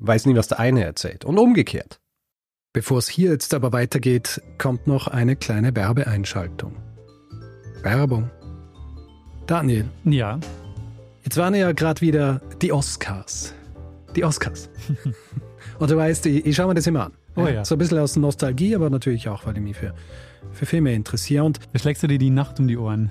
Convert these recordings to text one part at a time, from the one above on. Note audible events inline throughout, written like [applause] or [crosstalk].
weiß nie, was der eine erzählt. Und umgekehrt. Bevor es hier jetzt aber weitergeht, kommt noch eine kleine Werbeeinschaltung. Werbung. Daniel. Ja. Jetzt waren ja gerade wieder die Oscars. Die Oscars. [laughs] Und du weißt, ich, ich schaue mir das immer an. Oh ja. So ein bisschen aus Nostalgie, aber natürlich auch, weil ich mich für, für Filme interessiere. Und Da schlägst du dir die Nacht um die Ohren.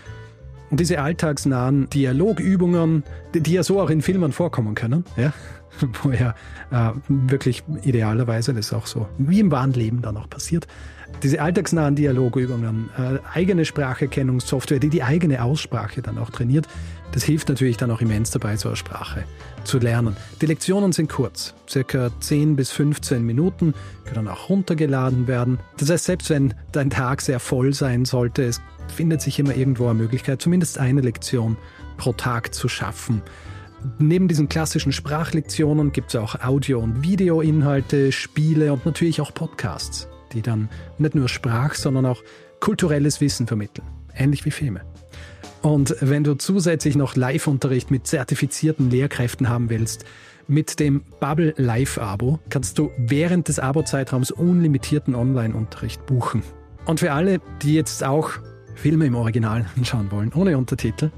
Und diese alltagsnahen Dialogübungen, die, die ja so auch in Filmen vorkommen können, ja, [laughs] wo ja äh, wirklich idealerweise, das ist auch so wie im wahren Leben dann auch passiert, diese alltagsnahen Dialogübungen, äh, eigene Spracherkennungssoftware, die die eigene Aussprache dann auch trainiert, das hilft natürlich dann auch immens dabei, so eine Sprache zu lernen. Die Lektionen sind kurz, circa 10 bis 15 Minuten, können auch runtergeladen werden. Das heißt, selbst wenn dein Tag sehr voll sein sollte, es findet sich immer irgendwo eine Möglichkeit, zumindest eine Lektion pro Tag zu schaffen. Neben diesen klassischen Sprachlektionen gibt es auch Audio- und Videoinhalte, Spiele und natürlich auch Podcasts, die dann nicht nur Sprach, sondern auch kulturelles Wissen vermitteln. Ähnlich wie Filme. Und wenn du zusätzlich noch Live-Unterricht mit zertifizierten Lehrkräften haben willst, mit dem Bubble Live-Abo kannst du während des Abo-Zeitraums unlimitierten Online-Unterricht buchen. Und für alle, die jetzt auch Filme im Original [laughs] anschauen wollen, ohne Untertitel,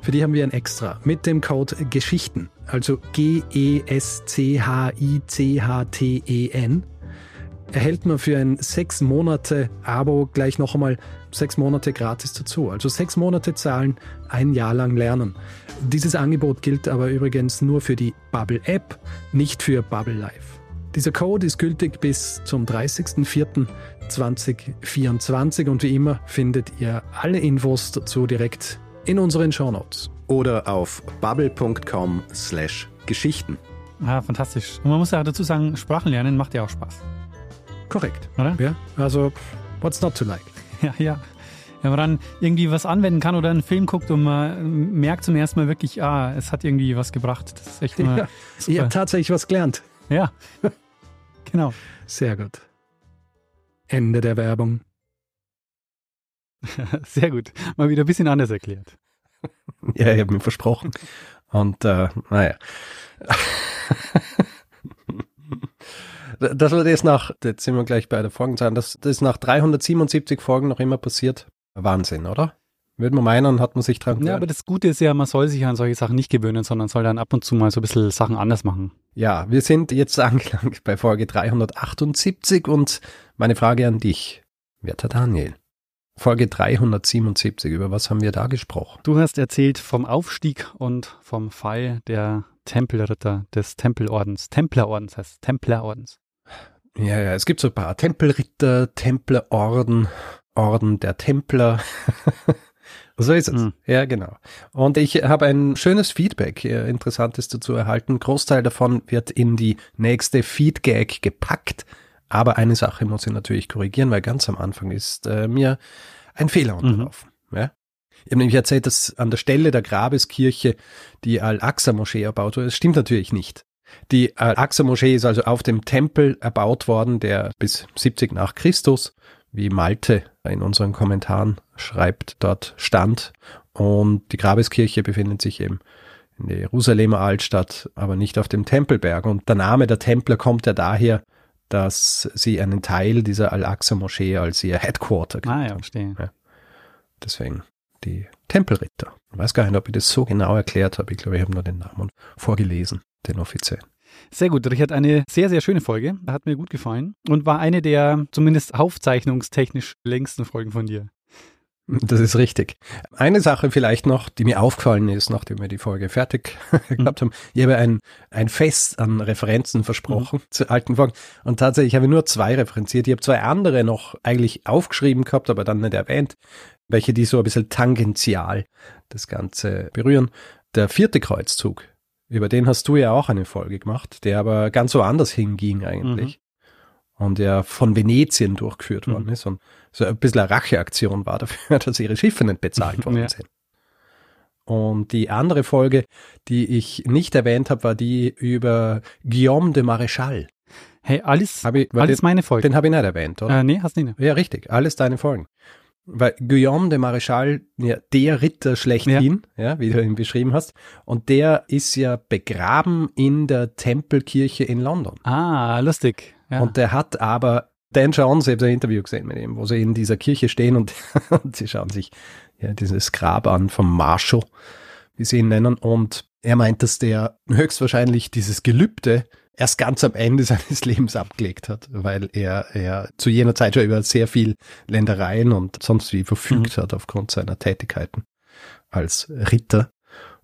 für die haben wir ein Extra mit dem Code Geschichten, also G-E-S-C-H-I-C-H-T-E-N, erhält man für ein sechs Monate Abo gleich noch einmal sechs Monate gratis dazu. Also sechs Monate zahlen, ein Jahr lang lernen. Dieses Angebot gilt aber übrigens nur für die Bubble App, nicht für Bubble Live. Dieser Code ist gültig bis zum 30.04.2024 und wie immer findet ihr alle Infos dazu direkt in unseren Shownotes. Oder auf bubble.com slash Geschichten. Ah, fantastisch. Und man muss ja dazu sagen, Sprachen lernen macht ja auch Spaß. Korrekt. Oder? Ja, also what's not to like? [laughs] Ja, ja. Wenn man dann irgendwie was anwenden kann oder einen Film guckt und man merkt zum ersten Mal wirklich, ah, es hat irgendwie was gebracht. Das ist echt [laughs] immer Ja, ich super. habe tatsächlich was gelernt. Ja, [laughs] genau. Sehr gut. Ende der Werbung. Sehr gut. Mal wieder ein bisschen anders erklärt. Ja, ich habe mir versprochen. Und äh, naja. Das nach, jetzt sind wir gleich bei der Folgenzahl, dass das nach 377 Folgen noch immer passiert. Wahnsinn, oder? Würde man meinen, hat man sich dran Ja, gewöhnt. aber das Gute ist ja, man soll sich an solche Sachen nicht gewöhnen, sondern soll dann ab und zu mal so ein bisschen Sachen anders machen. Ja, wir sind jetzt [laughs] angelangt bei Folge 378 und meine Frage an dich, werter Daniel. Folge 377, über was haben wir da gesprochen? Du hast erzählt vom Aufstieg und vom Fall der Tempelritter des Tempelordens. Templerordens heißt es, Templerordens. Ja, ja, es gibt so ein paar Tempelritter, Templerorden, Orden der Templer. [laughs] so ist es. Mhm. Ja, genau. Und ich habe ein schönes Feedback, äh, interessantes dazu erhalten. Großteil davon wird in die nächste Feedgag gepackt. Aber eine Sache muss ich natürlich korrigieren, weil ganz am Anfang ist äh, mir ein Fehler Mhm. unterlaufen. Ja? Ich habe nämlich erzählt, dass an der Stelle der Grabeskirche die Al-Aqsa-Moschee erbaut wurde. Das stimmt natürlich nicht. Die Al-Aqsa-Moschee ist also auf dem Tempel erbaut worden, der bis 70 nach Christus, wie Malte in unseren Kommentaren schreibt, dort stand. Und die Grabeskirche befindet sich eben in der Jerusalemer Altstadt, aber nicht auf dem Tempelberg. Und der Name der Templer kommt ja daher, dass sie einen Teil dieser Al-Aqsa-Moschee als ihr Headquarter Ah ja, verstehe. Deswegen die Tempelritter. Ich weiß gar nicht, ob ich das so genau erklärt habe. Ich glaube, ich habe nur den Namen vorgelesen, den offiziellen. Sehr gut, Richard, eine sehr, sehr schöne Folge. Hat mir gut gefallen und war eine der zumindest aufzeichnungstechnisch längsten Folgen von dir. Das ist richtig. Eine Sache vielleicht noch, die mir aufgefallen ist, nachdem wir die Folge fertig [laughs] gehabt haben. Ich habe ein, ein Fest an Referenzen versprochen zu alten Folgen. Und tatsächlich habe ich nur zwei referenziert. Ich habe zwei andere noch eigentlich aufgeschrieben gehabt, aber dann nicht erwähnt, welche die so ein bisschen tangential das Ganze berühren. Der vierte Kreuzzug, über den hast du ja auch eine Folge gemacht, der aber ganz woanders hinging eigentlich. Und der von Venetien durchgeführt Mhm. worden ist und so ein bisschen eine Racheaktion war dafür, [laughs] dass ihre Schiffe nicht bezahlt worden Ja. sind. Und die andere Folge, die ich nicht erwähnt habe, war die über Guillaume de Maréchal. Hey, alles, ich, alles den meine Folgen. den habe ich nicht erwähnt, oder? Äh, nee, hast du nicht. Ja, richtig. Alles deine Folgen. Weil Guillaume de Maréchal, ja, der Ritter schlechthin, ja. wie du ihn beschrieben hast, und der ist ja begraben in der Tempelkirche in London. Ah, lustig. Ja. Und der hat aber, Dan Jones, ich habe ein Interview gesehen mit ihm, wo sie in dieser Kirche stehen und, [laughs] und sie schauen sich ja, dieses Grab an vom Marshall, wie sie ihn nennen. Und er meint, dass der höchstwahrscheinlich dieses Gelübde erst ganz am Ende [laughs] seines Lebens abgelegt hat, weil er, er zu jener Zeit schon über sehr viel Ländereien und sonst wie verfügt hat aufgrund seiner Tätigkeiten als Ritter.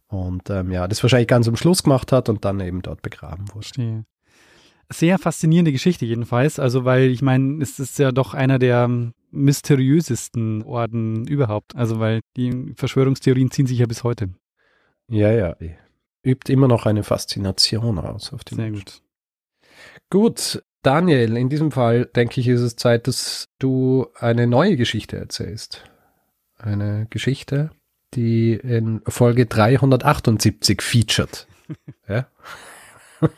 Und ähm, ja, das wahrscheinlich ganz am Schluss gemacht hat und dann eben dort begraben wurde. Verstehe. Sehr faszinierende Geschichte jedenfalls. Also, weil ich meine, es ist ja doch einer der mysteriösesten Orden überhaupt. Also, weil die Verschwörungstheorien ziehen sich ja bis heute. Ja, ja. Übt immer noch eine Faszination aus auf den Sehr Menschen. gut. Gut, Daniel, in diesem Fall denke ich, ist es Zeit, dass du eine neue Geschichte erzählst. Eine Geschichte, die in Folge 378 featured. [laughs] ja? [laughs]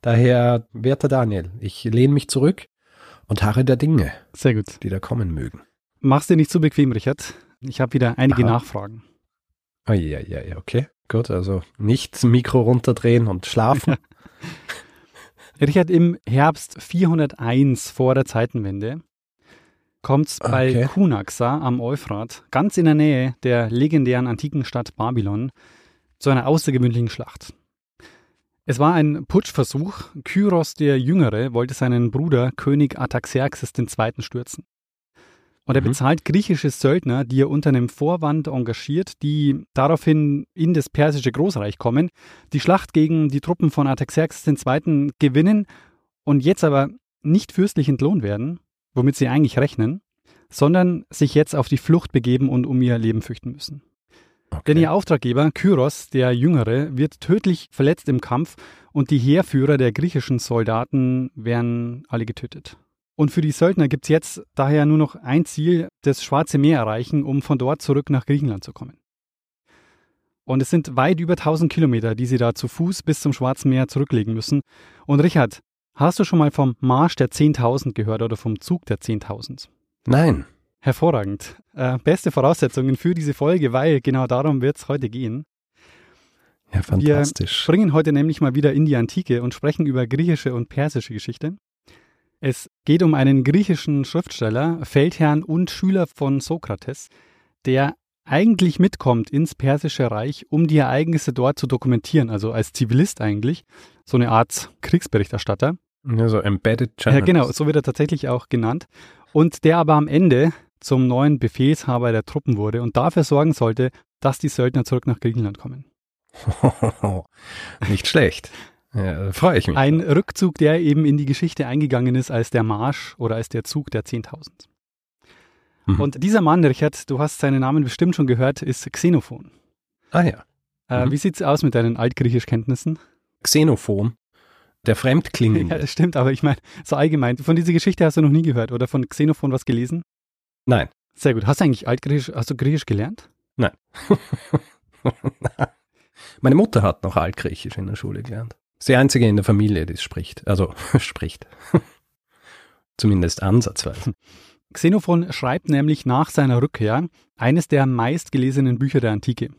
Daher, werter Daniel, ich lehne mich zurück und harre der Dinge, Sehr gut. die da kommen mögen. Mach's dir nicht zu bequem, Richard. Ich habe wieder einige Aha. Nachfragen. Oh, ja, ja, ja, okay. Gut, also nicht Mikro runterdrehen und schlafen. [laughs] Richard, im Herbst 401 vor der Zeitenwende kommt's bei Okay. Kunaxa am Euphrat, ganz in der Nähe der legendären antiken Stadt Babylon, zu einer außergewöhnlichen Schlacht. Es war ein Putschversuch. Kyros der Jüngere wollte seinen Bruder König Artaxerxes II. stürzen. Und er Mhm. bezahlt griechische Söldner, die er unter einem Vorwand engagiert, die daraufhin in das persische Großreich kommen, die Schlacht gegen die Truppen von Artaxerxes II. gewinnen und jetzt aber nicht fürstlich entlohnt werden, womit sie eigentlich rechnen, sondern sich jetzt auf die Flucht begeben und um ihr Leben fürchten müssen. Denn ihr Auftraggeber, Kyros, der Jüngere, wird tödlich verletzt im Kampf und die Heerführer der griechischen Soldaten werden alle getötet. Und für die Söldner gibt es jetzt daher nur noch ein Ziel, das Schwarze Meer erreichen, um von dort zurück nach Griechenland zu kommen. Und es sind weit über 1000 Kilometer, die sie da zu Fuß bis zum Schwarzen Meer zurücklegen müssen. Und Richard, hast du schon mal vom Marsch der 10.000 gehört oder vom Zug der 10.000? Nein. Hervorragend. Äh, beste Voraussetzungen für diese Folge, weil genau darum wird es heute gehen. Ja, fantastisch. springen heute nämlich mal wieder in die Antike und sprechen über griechische und persische Geschichte. Es geht um einen griechischen Schriftsteller, Feldherrn und Schüler von Sokrates, der eigentlich mitkommt ins Persische Reich, um die Ereignisse dort zu dokumentieren, also als Zivilist eigentlich, so eine Art Kriegsberichterstatter. Ja, so Embedded Ja, Journalist. genau, so wird er tatsächlich auch genannt. Und der aber am Ende zum neuen Befehlshaber der Truppen wurde und dafür sorgen sollte, dass die Söldner zurück nach Griechenland kommen. [laughs] Nicht schlecht. Ja, freue ich mich. Ein Rückzug, der eben in die Geschichte eingegangen ist als der Marsch oder als der Zug der 10.000. Mhm. Und dieser Mann, Richard, du hast seinen Namen bestimmt schon gehört, ist Xenophon. ah ja. Äh, Mhm. Wie sieht's aus mit deinen Altgriechischkenntnissen? Xenophon. der Fremdklingende. [laughs] Ja, das stimmt, aber ich meine, so allgemein, von dieser Geschichte hast du noch nie gehört oder von Xenophon was gelesen? Nein. Sehr gut. Hast du eigentlich Altgriechisch, hast du Griechisch gelernt? Nein. [laughs] Meine Mutter hat noch Altgriechisch in der Schule gelernt. Sie einzige in der Familie, die es spricht. Also [laughs] spricht. [laughs] Zumindest ansatzweise. Xenophon schreibt nämlich nach seiner Rückkehr eines der meistgelesenen Bücher der Antike.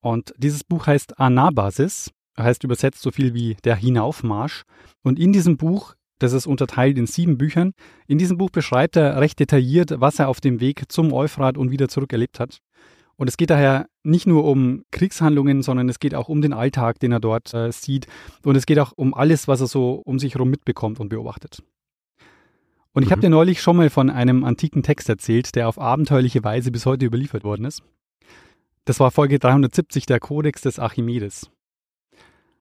Und dieses Buch heißt Anabasis, heißt übersetzt so viel wie der Hinaufmarsch. Und in diesem Buch, das ist unterteilt in sieben Büchern, in diesem Buch beschreibt er recht detailliert, was er auf dem Weg zum Euphrat und wieder zurück erlebt hat. Und es geht daher nicht nur um Kriegshandlungen, sondern es geht auch um den Alltag, den er dort äh, sieht. Und es geht auch um alles, was er so um sich herum mitbekommt und beobachtet. Und ich mhm. habe dir neulich schon mal von einem antiken Text erzählt, der auf abenteuerliche Weise bis heute überliefert worden ist. Das war Folge 370 der Kodex des Archimedes.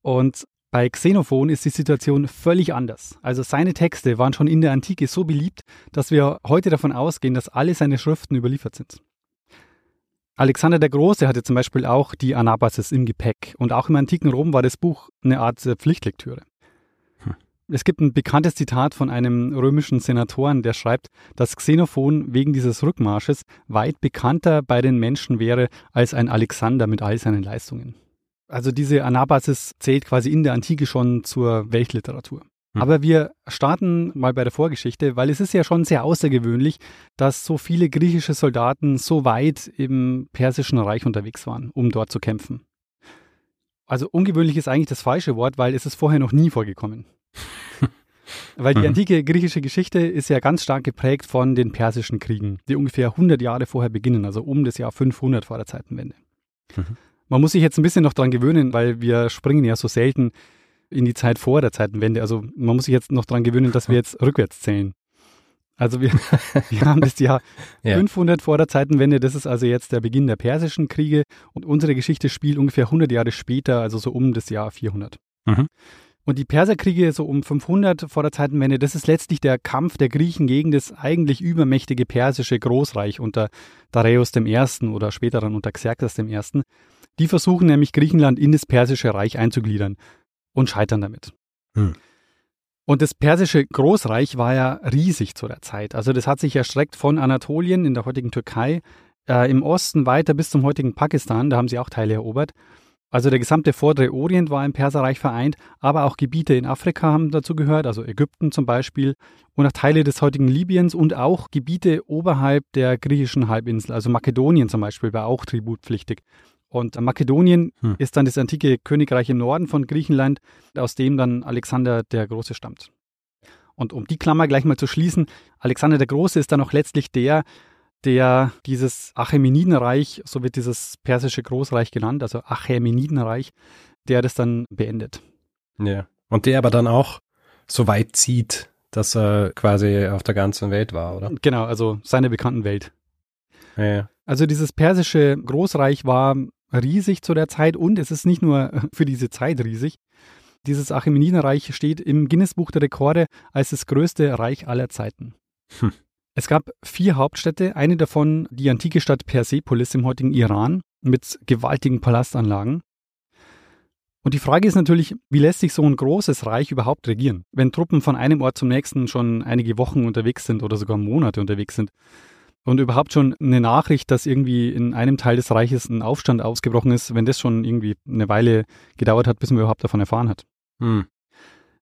Und bei Xenophon ist die Situation völlig anders. Also seine Texte waren schon in der Antike so beliebt, dass wir heute davon ausgehen, dass alle seine Schriften überliefert sind. Alexander der Große hatte zum Beispiel auch die Anabasis im Gepäck und auch im antiken Rom war das Buch eine Art äh, Pflichtlektüre. Hm. Es gibt ein bekanntes Zitat von einem römischen Senatoren, der schreibt, dass Xenophon wegen dieses Rückmarsches weit bekannter bei den Menschen wäre als ein Alexander mit all seinen Leistungen. Also diese Anabasis zählt quasi in der Antike schon zur Weltliteratur. Hm. Aber wir starten mal bei der Vorgeschichte, weil es ist ja schon sehr außergewöhnlich, dass so viele griechische Soldaten so weit im Persischen Reich unterwegs waren, um dort zu kämpfen. Also ungewöhnlich ist eigentlich das falsche Wort, weil es ist vorher noch nie vorgekommen. [laughs] weil die mhm. antike griechische Geschichte ist ja ganz stark geprägt von den persischen Kriegen, die ungefähr 100 Jahre vorher beginnen, also um das Jahr 500 vor der Zeitenwende. Mhm. Man muss sich jetzt ein bisschen noch dran gewöhnen, weil wir springen ja so selten in die Zeit vor der Zeitenwende. Also man muss sich jetzt noch daran gewöhnen, dass wir [laughs] jetzt rückwärts zählen. Also wir, [laughs] wir haben das Jahr ja. 500 vor der Zeitenwende, das ist also jetzt der Beginn der persischen Kriege und unsere Geschichte spielt ungefähr 100 Jahre später, also so um das Jahr 400. Mhm. Und die Perserkriege so um 500 vor der Zeitenwende, das ist letztlich der Kampf der Griechen gegen das eigentlich übermächtige persische Großreich unter Dareios I. oder später dann unter Xerxes I. Die versuchen nämlich Griechenland in das persische Reich einzugliedern und scheitern damit. Hm. Und das persische Großreich war ja riesig zu der Zeit. Also das hat sich erstreckt von Anatolien in der heutigen Türkei, äh, im Osten weiter bis zum heutigen Pakistan, da haben sie auch Teile erobert. Also der gesamte vordere Orient war im Perserreich vereint, aber auch Gebiete in Afrika haben dazu gehört, also Ägypten zum Beispiel und auch Teile des heutigen Libyens und auch Gebiete oberhalb der griechischen Halbinsel, also Makedonien zum Beispiel war auch tributpflichtig. Und Makedonien hm. ist dann das antike Königreich im Norden von Griechenland, aus dem dann Alexander der Große stammt. Und um die Klammer gleich mal zu schließen, Alexander der Große ist dann auch letztlich der, der dieses Achämenidenreich, so wird dieses persische Großreich genannt, also Achämenidenreich, der das dann beendet. Ja. Und der aber dann auch so weit zieht, dass er quasi auf der ganzen Welt war, oder? Genau, also seine bekannten Welt. Ja. Also dieses persische Großreich war riesig zu der Zeit und es ist nicht nur [laughs] für diese Zeit riesig. Dieses Achämenidenreich steht im Guinness-Buch der Rekorde als das größte Reich aller Zeiten. Hm. Es gab vier Hauptstädte, eine davon die antike Stadt Persepolis im heutigen Iran mit gewaltigen Palastanlagen. Und die Frage ist natürlich, wie lässt sich so ein großes Reich überhaupt regieren, wenn Truppen von einem Ort zum nächsten schon einige Wochen unterwegs sind oder sogar Monate unterwegs sind? Und überhaupt schon eine Nachricht, dass irgendwie in einem Teil des Reiches ein Aufstand ausgebrochen ist, wenn das schon irgendwie eine Weile gedauert hat, bis man überhaupt davon erfahren hat. Hm.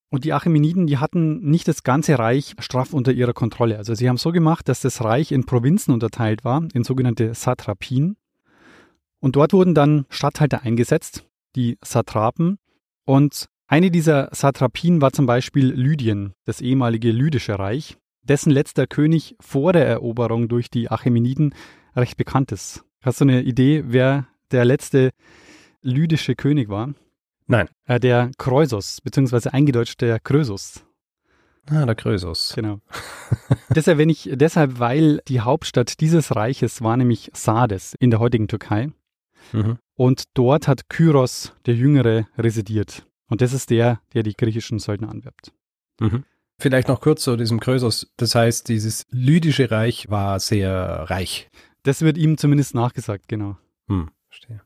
Und die Achämeniden, die hatten nicht das ganze Reich straff unter ihrer Kontrolle. Also sie haben so gemacht, dass das Reich in Provinzen unterteilt war, in sogenannte Satrapien. Und dort wurden dann Statthalter eingesetzt, die Satrapen. Und eine dieser Satrapien war zum Beispiel Lydien, das ehemalige Lydische Reich dessen letzter König vor der Eroberung durch die Achämeniden recht bekannt ist. Hast du eine Idee, wer der letzte lydische König war? Nein. Äh, der Kreusos, beziehungsweise eingedeutscht der Krösus. Ah, der Krösus. Genau. [laughs] das erwähne ich deshalb, weil die Hauptstadt dieses Reiches war nämlich Sardes in der heutigen Türkei. Mhm. Und dort hat Kyros, der Jüngere, residiert. Und das ist der, der die griechischen Söldner anwirbt. Mhm. Vielleicht noch kurz zu diesem Krösus. Das heißt, dieses lydische Reich war sehr reich. Das wird ihm zumindest nachgesagt, genau. Hm, verstehe.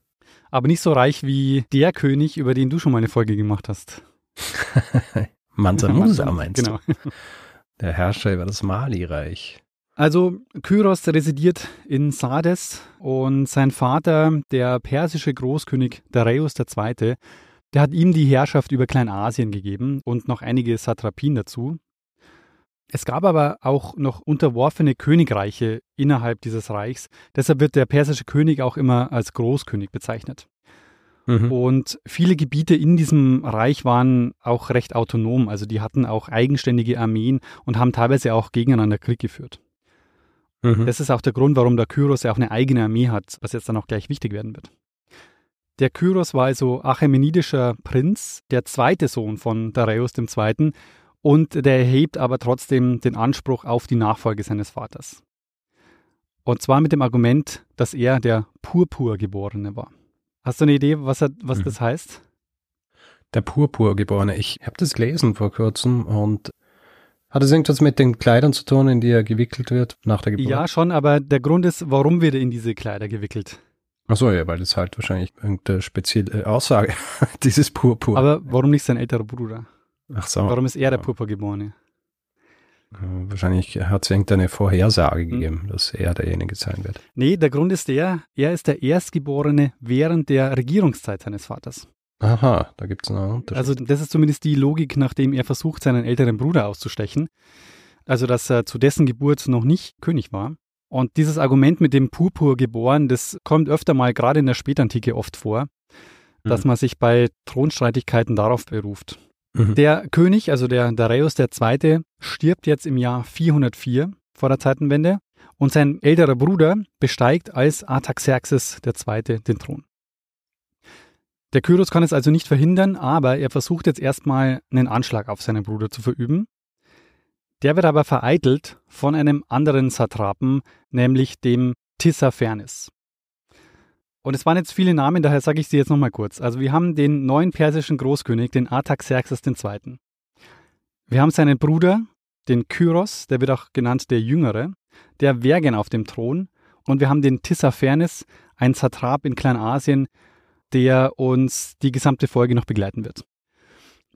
Aber nicht so reich wie der König, über den du schon mal eine Folge gemacht hast. [laughs] Mansa Musa [laughs] meinst genau. du? [laughs] Der Herrscher über das Mali-Reich. Also Kyros residiert in Sardes und sein Vater, der persische Großkönig Dareios II., der hat ihm die Herrschaft über Kleinasien gegeben und noch einige Satrapien dazu. Es gab aber auch noch unterworfene Königreiche innerhalb dieses Reichs. Deshalb wird der persische König auch immer als Großkönig bezeichnet. Mhm. Und viele Gebiete in diesem Reich waren auch recht autonom. Also die hatten auch eigenständige Armeen und haben teilweise auch gegeneinander Krieg geführt. Mhm. Das ist auch der Grund, warum der Kyros ja auch eine eigene Armee hat, was jetzt dann auch gleich wichtig werden wird. Der Kyros war also achämenidischer Prinz, der zweite Sohn von Dareios II. und der erhebt aber trotzdem den Anspruch auf die Nachfolge seines Vaters. Und zwar mit dem Argument, dass er der Purpurgeborene war. Hast du eine Idee, was, er, was Mhm. das heißt? Der Purpurgeborene. Ich habe das gelesen vor kurzem und hat es irgendwas mit den Kleidern zu tun, in die er gewickelt wird nach der Geburt? Ja, schon, aber der Grund ist, warum wird er in diese Kleider gewickelt? Ach so, ja, weil das halt wahrscheinlich irgendeine spezielle Aussage, [laughs] dieses Purpur. Aber warum nicht sein älterer Bruder? Ach so. Warum ist er der Purpurgeborene? Wahrscheinlich hat es irgendeine Vorhersage Hm. gegeben, dass er derjenige sein wird. Nee, der Grund ist der, er ist der Erstgeborene während der Regierungszeit seines Vaters. Aha, da gibt es noch einen Unterschied. Also das ist zumindest die Logik, nachdem er versucht, seinen älteren Bruder auszustechen. Also dass er zu dessen Geburt noch nicht König war. Und dieses Argument mit dem Purpur geboren, das kommt öfter mal gerade in der Spätantike oft vor, dass Mhm. man sich bei Thronstreitigkeiten darauf beruft. Mhm. Der König, also der Dareios II., stirbt jetzt im Jahr 404 vor der Zeitenwende und sein älterer Bruder besteigt als Artaxerxes II. den Thron. Der Kyros kann es also nicht verhindern, aber er versucht jetzt erstmal einen Anschlag auf seinen Bruder zu verüben. Der wird aber vereitelt von einem anderen Satrapen, nämlich dem Tissaphernes. Und es waren jetzt viele Namen, daher sage ich sie jetzt nochmal kurz. Also wir haben den neuen persischen Großkönig, den Artaxerxes II. Wir haben seinen Bruder, den Kyros, der wird auch genannt der Jüngere, der wäre gern auf dem Thron. Und wir haben den Tissaphernes, ein Satrap in Kleinasien, der uns die gesamte Folge noch begleiten wird.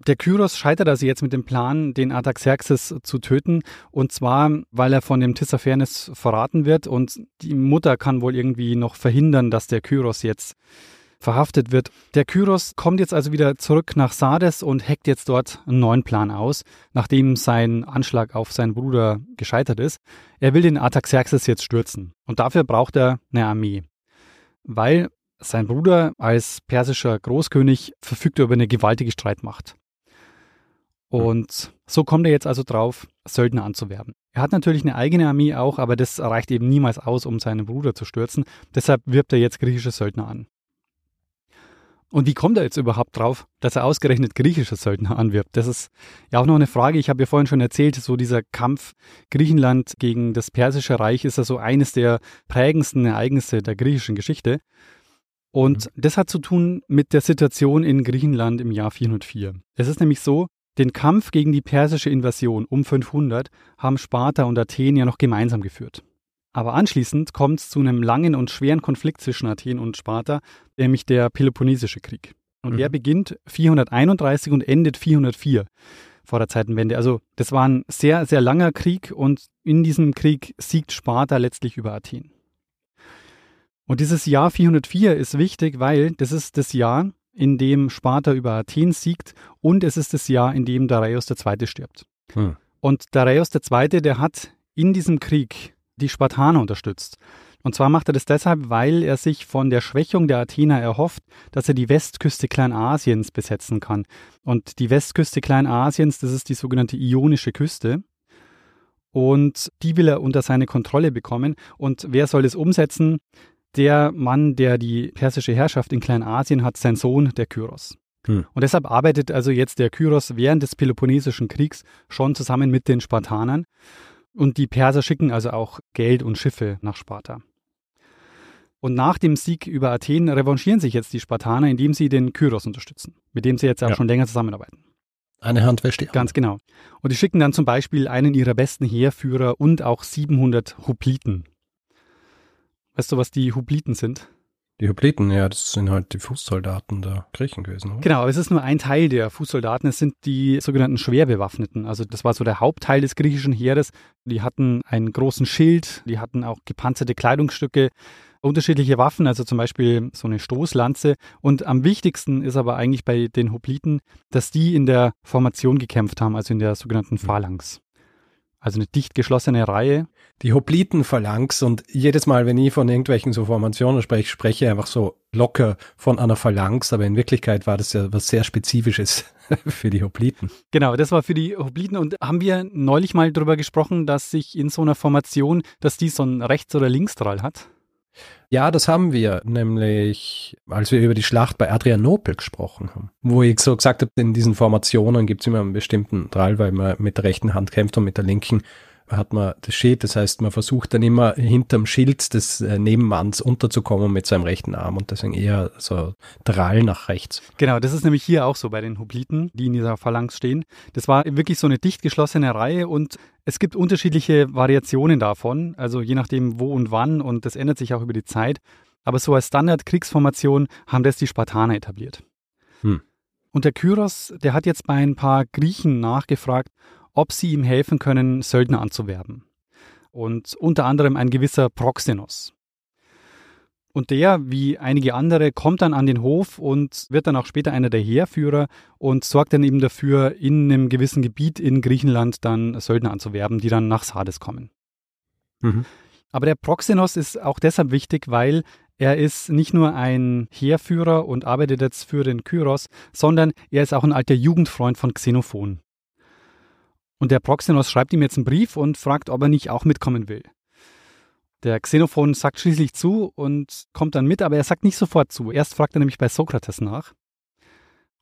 Der Kyros scheitert also jetzt mit dem Plan, den Artaxerxes zu töten, und zwar, weil er von dem Tissaphernes verraten wird und die Mutter kann wohl irgendwie noch verhindern, dass der Kyros jetzt verhaftet wird. Der Kyros kommt jetzt also wieder zurück nach Sardes und hackt jetzt dort einen neuen Plan aus, nachdem sein Anschlag auf seinen Bruder gescheitert ist. Er will den Artaxerxes jetzt stürzen und dafür braucht er eine Armee, weil sein Bruder als persischer Großkönig verfügt über eine gewaltige Streitmacht. Und so kommt er jetzt also drauf, Söldner anzuwerben. Er hat natürlich eine eigene Armee auch, aber das reicht eben niemals aus, um seinen Bruder zu stürzen. Deshalb wirbt er jetzt griechische Söldner an. Und wie kommt er jetzt überhaupt drauf, dass er ausgerechnet griechische Söldner anwirbt? Das ist ja auch noch eine Frage. Ich habe ja vorhin schon erzählt, so dieser Kampf Griechenland gegen das persische Reich ist ja so eines der prägendsten Ereignisse der griechischen Geschichte. Und das hat zu tun mit der Situation in Griechenland im Jahr 404. Es ist nämlich so, den Kampf gegen die persische Invasion um 500 haben Sparta und Athen ja noch gemeinsam geführt. Aber anschließend kommt es zu einem langen und schweren Konflikt zwischen Athen und Sparta, nämlich der Peloponnesische Krieg. Und Mhm. der beginnt 431 und endet 404 vor der Zeitenwende. Also das war ein sehr, sehr langer Krieg und in diesem Krieg siegt Sparta letztlich über Athen. Und dieses Jahr 404 ist wichtig, weil das ist das Jahr, in dem Sparta über Athen siegt und es ist das Jahr, in dem Dareios II. stirbt. Hm. Und Dareios II., der hat in diesem Krieg die Spartaner unterstützt. Und zwar macht er das deshalb, weil er sich von der Schwächung der Athener erhofft, dass er die Westküste Kleinasiens besetzen kann. Und die Westküste Kleinasiens, das ist die sogenannte Ionische Küste. Und die will er unter seine Kontrolle bekommen. Und wer soll das umsetzen? Der Mann, der die persische Herrschaft in Kleinasien hat, sein Sohn, der Kyros. Hm. Und deshalb arbeitet also jetzt der Kyros während des Peloponnesischen Kriegs schon zusammen mit den Spartanern. Und die Perser schicken also auch Geld und Schiffe nach Sparta. Und nach dem Sieg über Athen revanchieren sich jetzt die Spartaner, indem sie den Kyros unterstützen, mit dem sie jetzt auch Ja. schon länger zusammenarbeiten. Eine Hand wäscht die andere. Ganz genau. Und die schicken dann zum Beispiel einen ihrer besten Heerführer und auch 700 Hopliten. Weißt du, was die Hopliten sind? Die Hopliten, ja, das sind halt die Fußsoldaten der Griechen gewesen, oder? Genau, aber es ist nur ein Teil der Fußsoldaten. Es sind die sogenannten Schwerbewaffneten. Also das war so der Hauptteil des griechischen Heeres. Die hatten einen großen Schild, die hatten auch gepanzerte Kleidungsstücke, unterschiedliche Waffen, also zum Beispiel so eine Stoßlanze. Und am wichtigsten ist aber eigentlich bei den Hopliten, dass die in der Formation gekämpft haben, also in der sogenannten Phalanx. Also eine dicht geschlossene Reihe. Die Hopliten-Phalanx und jedes Mal, wenn ich von irgendwelchen so Formationen spreche, spreche ich einfach so locker von einer Phalanx, aber in Wirklichkeit war das ja was sehr Spezifisches [laughs] für die Hopliten. Genau, das war für die Hopliten und haben wir neulich mal darüber gesprochen, dass sich in so einer Formation, dass die so ein Rechts- oder Linksstrahl hat? Ja, das haben wir, nämlich als wir über die Schlacht bei Adrianopel gesprochen haben, wo ich so gesagt habe, in diesen Formationen gibt es immer einen bestimmten Drall, weil man mit der rechten Hand kämpft und mit der linken hat man das Schild, das heißt, man versucht dann immer hinterm Schild des äh, Nebenmanns unterzukommen mit seinem rechten Arm und deswegen eher so Drall nach rechts. Genau, das ist nämlich hier auch so bei den Hopliten, die in dieser Phalanx stehen. Das war wirklich so eine dicht geschlossene Reihe und es gibt unterschiedliche Variationen davon, also je nachdem wo und wann und das ändert sich auch über die Zeit. Aber so als Standard-Kriegsformation haben das die Spartaner etabliert. Hm. Und der Kyros, der hat jetzt bei ein paar Griechen nachgefragt, ob sie ihm helfen können, Söldner anzuwerben. Und unter anderem ein gewisser Proxenos. Und der, wie einige andere, kommt dann an den Hof und wird dann auch später einer der Heerführer und sorgt dann eben dafür, in einem gewissen Gebiet in Griechenland dann Söldner anzuwerben, die dann nach Sardes kommen. Mhm. Aber der Proxenos ist auch deshalb wichtig, weil er ist nicht nur ein Heerführer und arbeitet jetzt für den Kyros, sondern er ist auch ein alter Jugendfreund von Xenophon. Und der Proxenos schreibt ihm jetzt einen Brief und fragt, ob er nicht auch mitkommen will. Der Xenophon sagt schließlich zu und kommt dann mit, aber er sagt nicht sofort zu. Erst fragt er nämlich bei Sokrates nach.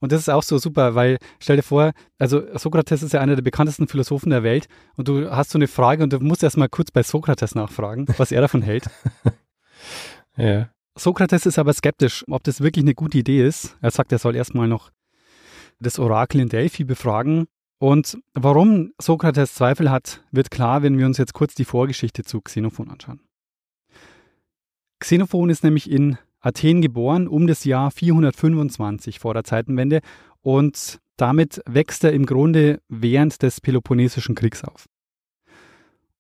Und das ist auch so super, weil stell dir vor, also Sokrates ist ja einer der bekanntesten Philosophen der Welt und du hast so eine Frage und du musst erst mal kurz bei Sokrates nachfragen, was er davon hält. [laughs] ja. Sokrates ist aber skeptisch, ob das wirklich eine gute Idee ist. Er sagt, er soll erstmal noch das Orakel in Delphi befragen und warum Sokrates Zweifel hat, wird klar, wenn wir uns jetzt kurz die Vorgeschichte zu Xenophon anschauen. Xenophon ist nämlich in Athen geboren um das Jahr 425 vor der Zeitenwende und damit wächst er im Grunde während des Peloponnesischen Kriegs auf.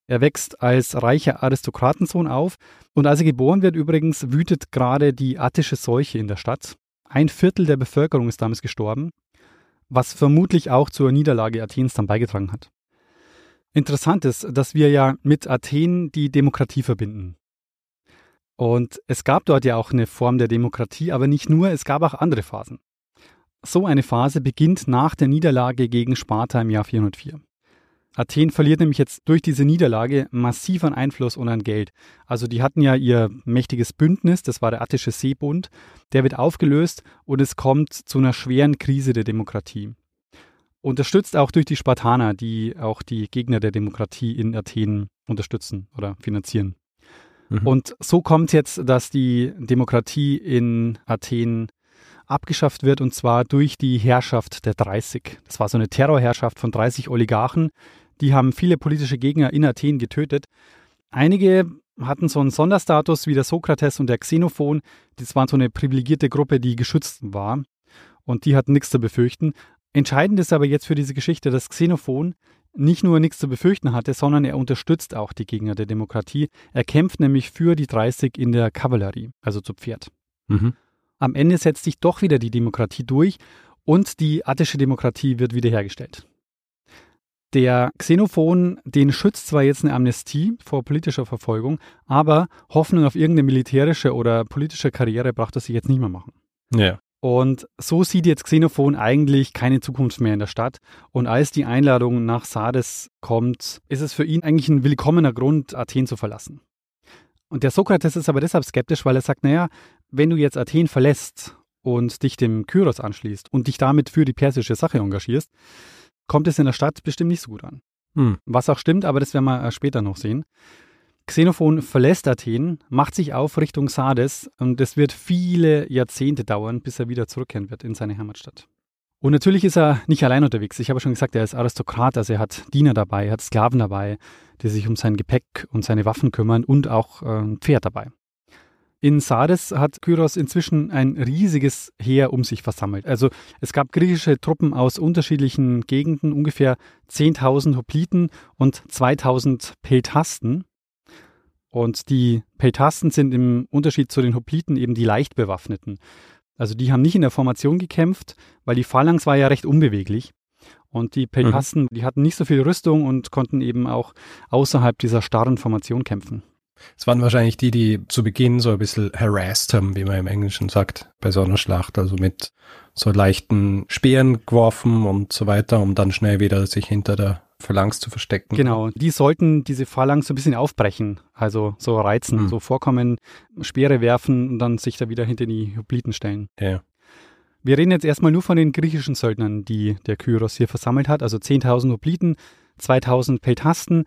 Er wächst als reicher Aristokratensohn auf und als er geboren wird übrigens wütet gerade die attische Seuche in der Stadt. Ein Viertel der Bevölkerung ist damals gestorben was vermutlich auch zur Niederlage Athens dann beigetragen hat. Interessant ist, dass wir ja mit Athen die Demokratie verbinden. Und es gab dort ja auch eine Form der Demokratie, aber nicht nur, es gab auch andere Phasen. So eine Phase beginnt nach der Niederlage gegen Sparta im Jahr 404. Athen verliert nämlich jetzt durch diese Niederlage massiv an Einfluss und an Geld. Also die hatten ja ihr mächtiges Bündnis, das war der Attische Seebund, der wird aufgelöst und es kommt zu einer schweren Krise der Demokratie. Unterstützt auch durch die Spartaner, die auch die Gegner der Demokratie in Athen unterstützen oder finanzieren. Mhm. Und so kommt jetzt, dass die Demokratie in Athen abgeschafft wird und zwar durch die Herrschaft der 30. Das war so eine Terrorherrschaft von 30 Oligarchen, die haben viele politische Gegner in Athen getötet. Einige hatten so einen Sonderstatus wie der Sokrates und der Xenophon. Das waren so eine privilegierte Gruppe, die geschützt war. Und die hatten nichts zu befürchten. Entscheidend ist aber jetzt für diese Geschichte, dass Xenophon nicht nur nichts zu befürchten hatte, sondern er unterstützt auch die Gegner der Demokratie. Er kämpft nämlich für die 30 in der Kavallerie, also zu Pferd. Mhm. Am Ende setzt sich doch wieder die Demokratie durch und die attische Demokratie wird wiederhergestellt. Der Xenophon, den schützt zwar jetzt eine Amnestie vor politischer Verfolgung, aber Hoffnung auf irgendeine militärische oder politische Karriere braucht er sich jetzt nicht mehr machen. Ja. Und so sieht jetzt Xenophon eigentlich keine Zukunft mehr in der Stadt. Und als die Einladung nach Sardes kommt, ist es für ihn eigentlich ein willkommener Grund, Athen zu verlassen. Und der Sokrates ist aber deshalb skeptisch, weil er sagt, naja, wenn du jetzt Athen verlässt und dich dem Kyros anschließt und dich damit für die persische Sache engagierst, kommt es in der Stadt bestimmt nicht so gut an. Hm. Was auch stimmt, aber das werden wir äh, später noch sehen. Xenophon verlässt Athen, macht sich auf Richtung Sardes und es wird viele Jahrzehnte dauern, bis er wieder zurückkehren wird in seine Heimatstadt. Und natürlich ist er nicht allein unterwegs. Ich habe schon gesagt, er ist Aristokrat, also er hat Diener dabei, er hat Sklaven dabei, die sich um sein Gepäck und seine Waffen kümmern und auch äh, ein Pferd dabei. In Sardes hat Kyros inzwischen ein riesiges Heer um sich versammelt. Also es gab griechische Truppen aus unterschiedlichen Gegenden, ungefähr 10.000 Hopliten und 2.000 Peltasten. Und die Peltasten sind im Unterschied zu den Hopliten eben die leicht bewaffneten. Also die haben nicht in der Formation gekämpft, weil die Phalanx war ja recht unbeweglich. Und die Peltasten, mhm. die hatten nicht so viel Rüstung und konnten eben auch außerhalb dieser starren Formation kämpfen. Es waren wahrscheinlich die, die zu Beginn so ein bisschen harassed haben, wie man im Englischen sagt, bei so einer Schlacht. Also mit so leichten Speeren geworfen und so weiter, um dann schnell wieder sich hinter der Phalanx zu verstecken. Genau, die sollten diese Phalanx so ein bisschen aufbrechen, also so reizen, hm. so vorkommen, Speere werfen und dann sich da wieder hinter die Hopliten stellen. Ja. Wir reden jetzt erstmal nur von den griechischen Söldnern, die der Kyros hier versammelt hat, also 10.000 Hopliten, 2.000 Peltasten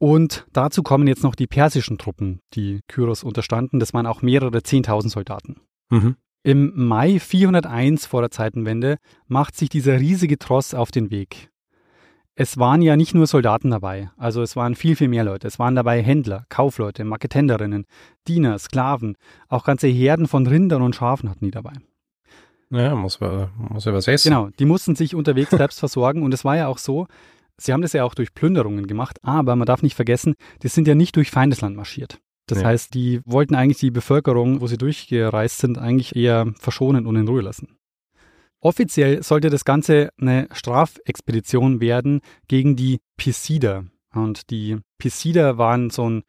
und dazu kommen jetzt noch die persischen Truppen, die Kyros unterstanden. Das waren auch mehrere 10.000 Soldaten. Mhm. Im Mai 401 vor der Zeitenwende macht sich dieser riesige Tross auf den Weg. Es waren ja nicht nur Soldaten dabei, also es waren viel, viel mehr Leute. Es waren dabei Händler, Kaufleute, Marketenderinnen, Diener, Sklaven, auch ganze Herden von Rindern und Schafen hatten die dabei. Ja, muss, muss ja was essen. Genau, die mussten sich unterwegs selbst versorgen und es war ja auch so, sie haben das ja auch durch Plünderungen gemacht, aber man darf nicht vergessen, die sind ja nicht durch Feindesland marschiert. Das ja. heißt, die wollten eigentlich die Bevölkerung, wo sie durchgereist sind, eigentlich eher verschonen und in Ruhe lassen. Offiziell sollte das Ganze eine Strafexpedition werden gegen die Pisider. Und die Pisider waren so ein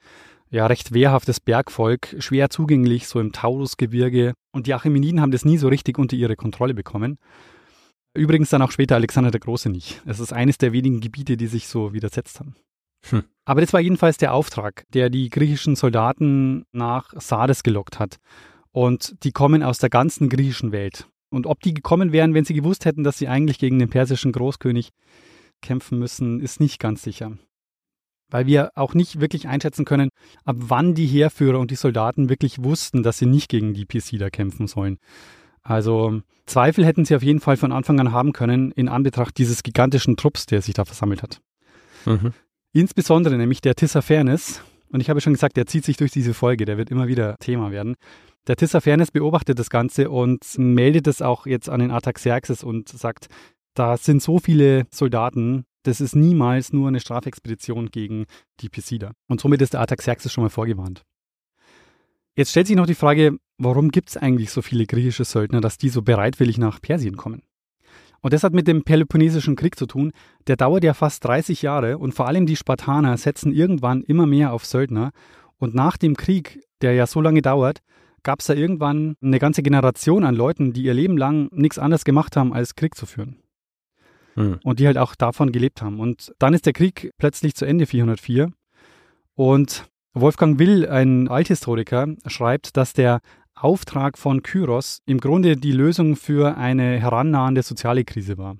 ja, recht wehrhaftes Bergvolk, schwer zugänglich, so im Taurusgebirge. Und die Achämeniden haben das nie so richtig unter ihre Kontrolle bekommen. Übrigens dann auch später Alexander der Große nicht. Es ist eines der wenigen Gebiete, die sich so widersetzt haben. Hm. Aber das war jedenfalls der Auftrag, der die griechischen Soldaten nach Sardes gelockt hat. Und die kommen aus der ganzen griechischen Welt. Und ob die gekommen wären, wenn sie gewusst hätten, dass sie eigentlich gegen den persischen Großkönig kämpfen müssen, ist nicht ganz sicher weil wir auch nicht wirklich einschätzen können, ab wann die Heerführer und die Soldaten wirklich wussten, dass sie nicht gegen die da kämpfen sollen. Also Zweifel hätten sie auf jeden Fall von Anfang an haben können in Anbetracht dieses gigantischen Trupps, der sich da versammelt hat. Mhm. Insbesondere nämlich der Tissaphernes, und ich habe schon gesagt, der zieht sich durch diese Folge, der wird immer wieder Thema werden. Der Tissaphernes beobachtet das Ganze und meldet es auch jetzt an den Artaxerxes und sagt, da sind so viele Soldaten, das ist niemals nur eine Strafexpedition gegen die Pisider. Und somit ist der Artaxerxes schon mal vorgewarnt. Jetzt stellt sich noch die Frage, warum gibt es eigentlich so viele griechische Söldner, dass die so bereitwillig nach Persien kommen? Und das hat mit dem Peloponnesischen Krieg zu tun. Der dauert ja fast 30 Jahre und vor allem die Spartaner setzen irgendwann immer mehr auf Söldner. Und nach dem Krieg, der ja so lange dauert, gab es da irgendwann eine ganze Generation an Leuten, die ihr Leben lang nichts anderes gemacht haben, als Krieg zu führen. Mhm. Und die halt auch davon gelebt haben. Und dann ist der Krieg plötzlich zu Ende 404. Und Wolfgang Will, ein Althistoriker, schreibt, dass der Auftrag von Kyros im Grunde die Lösung für eine herannahende soziale Krise war.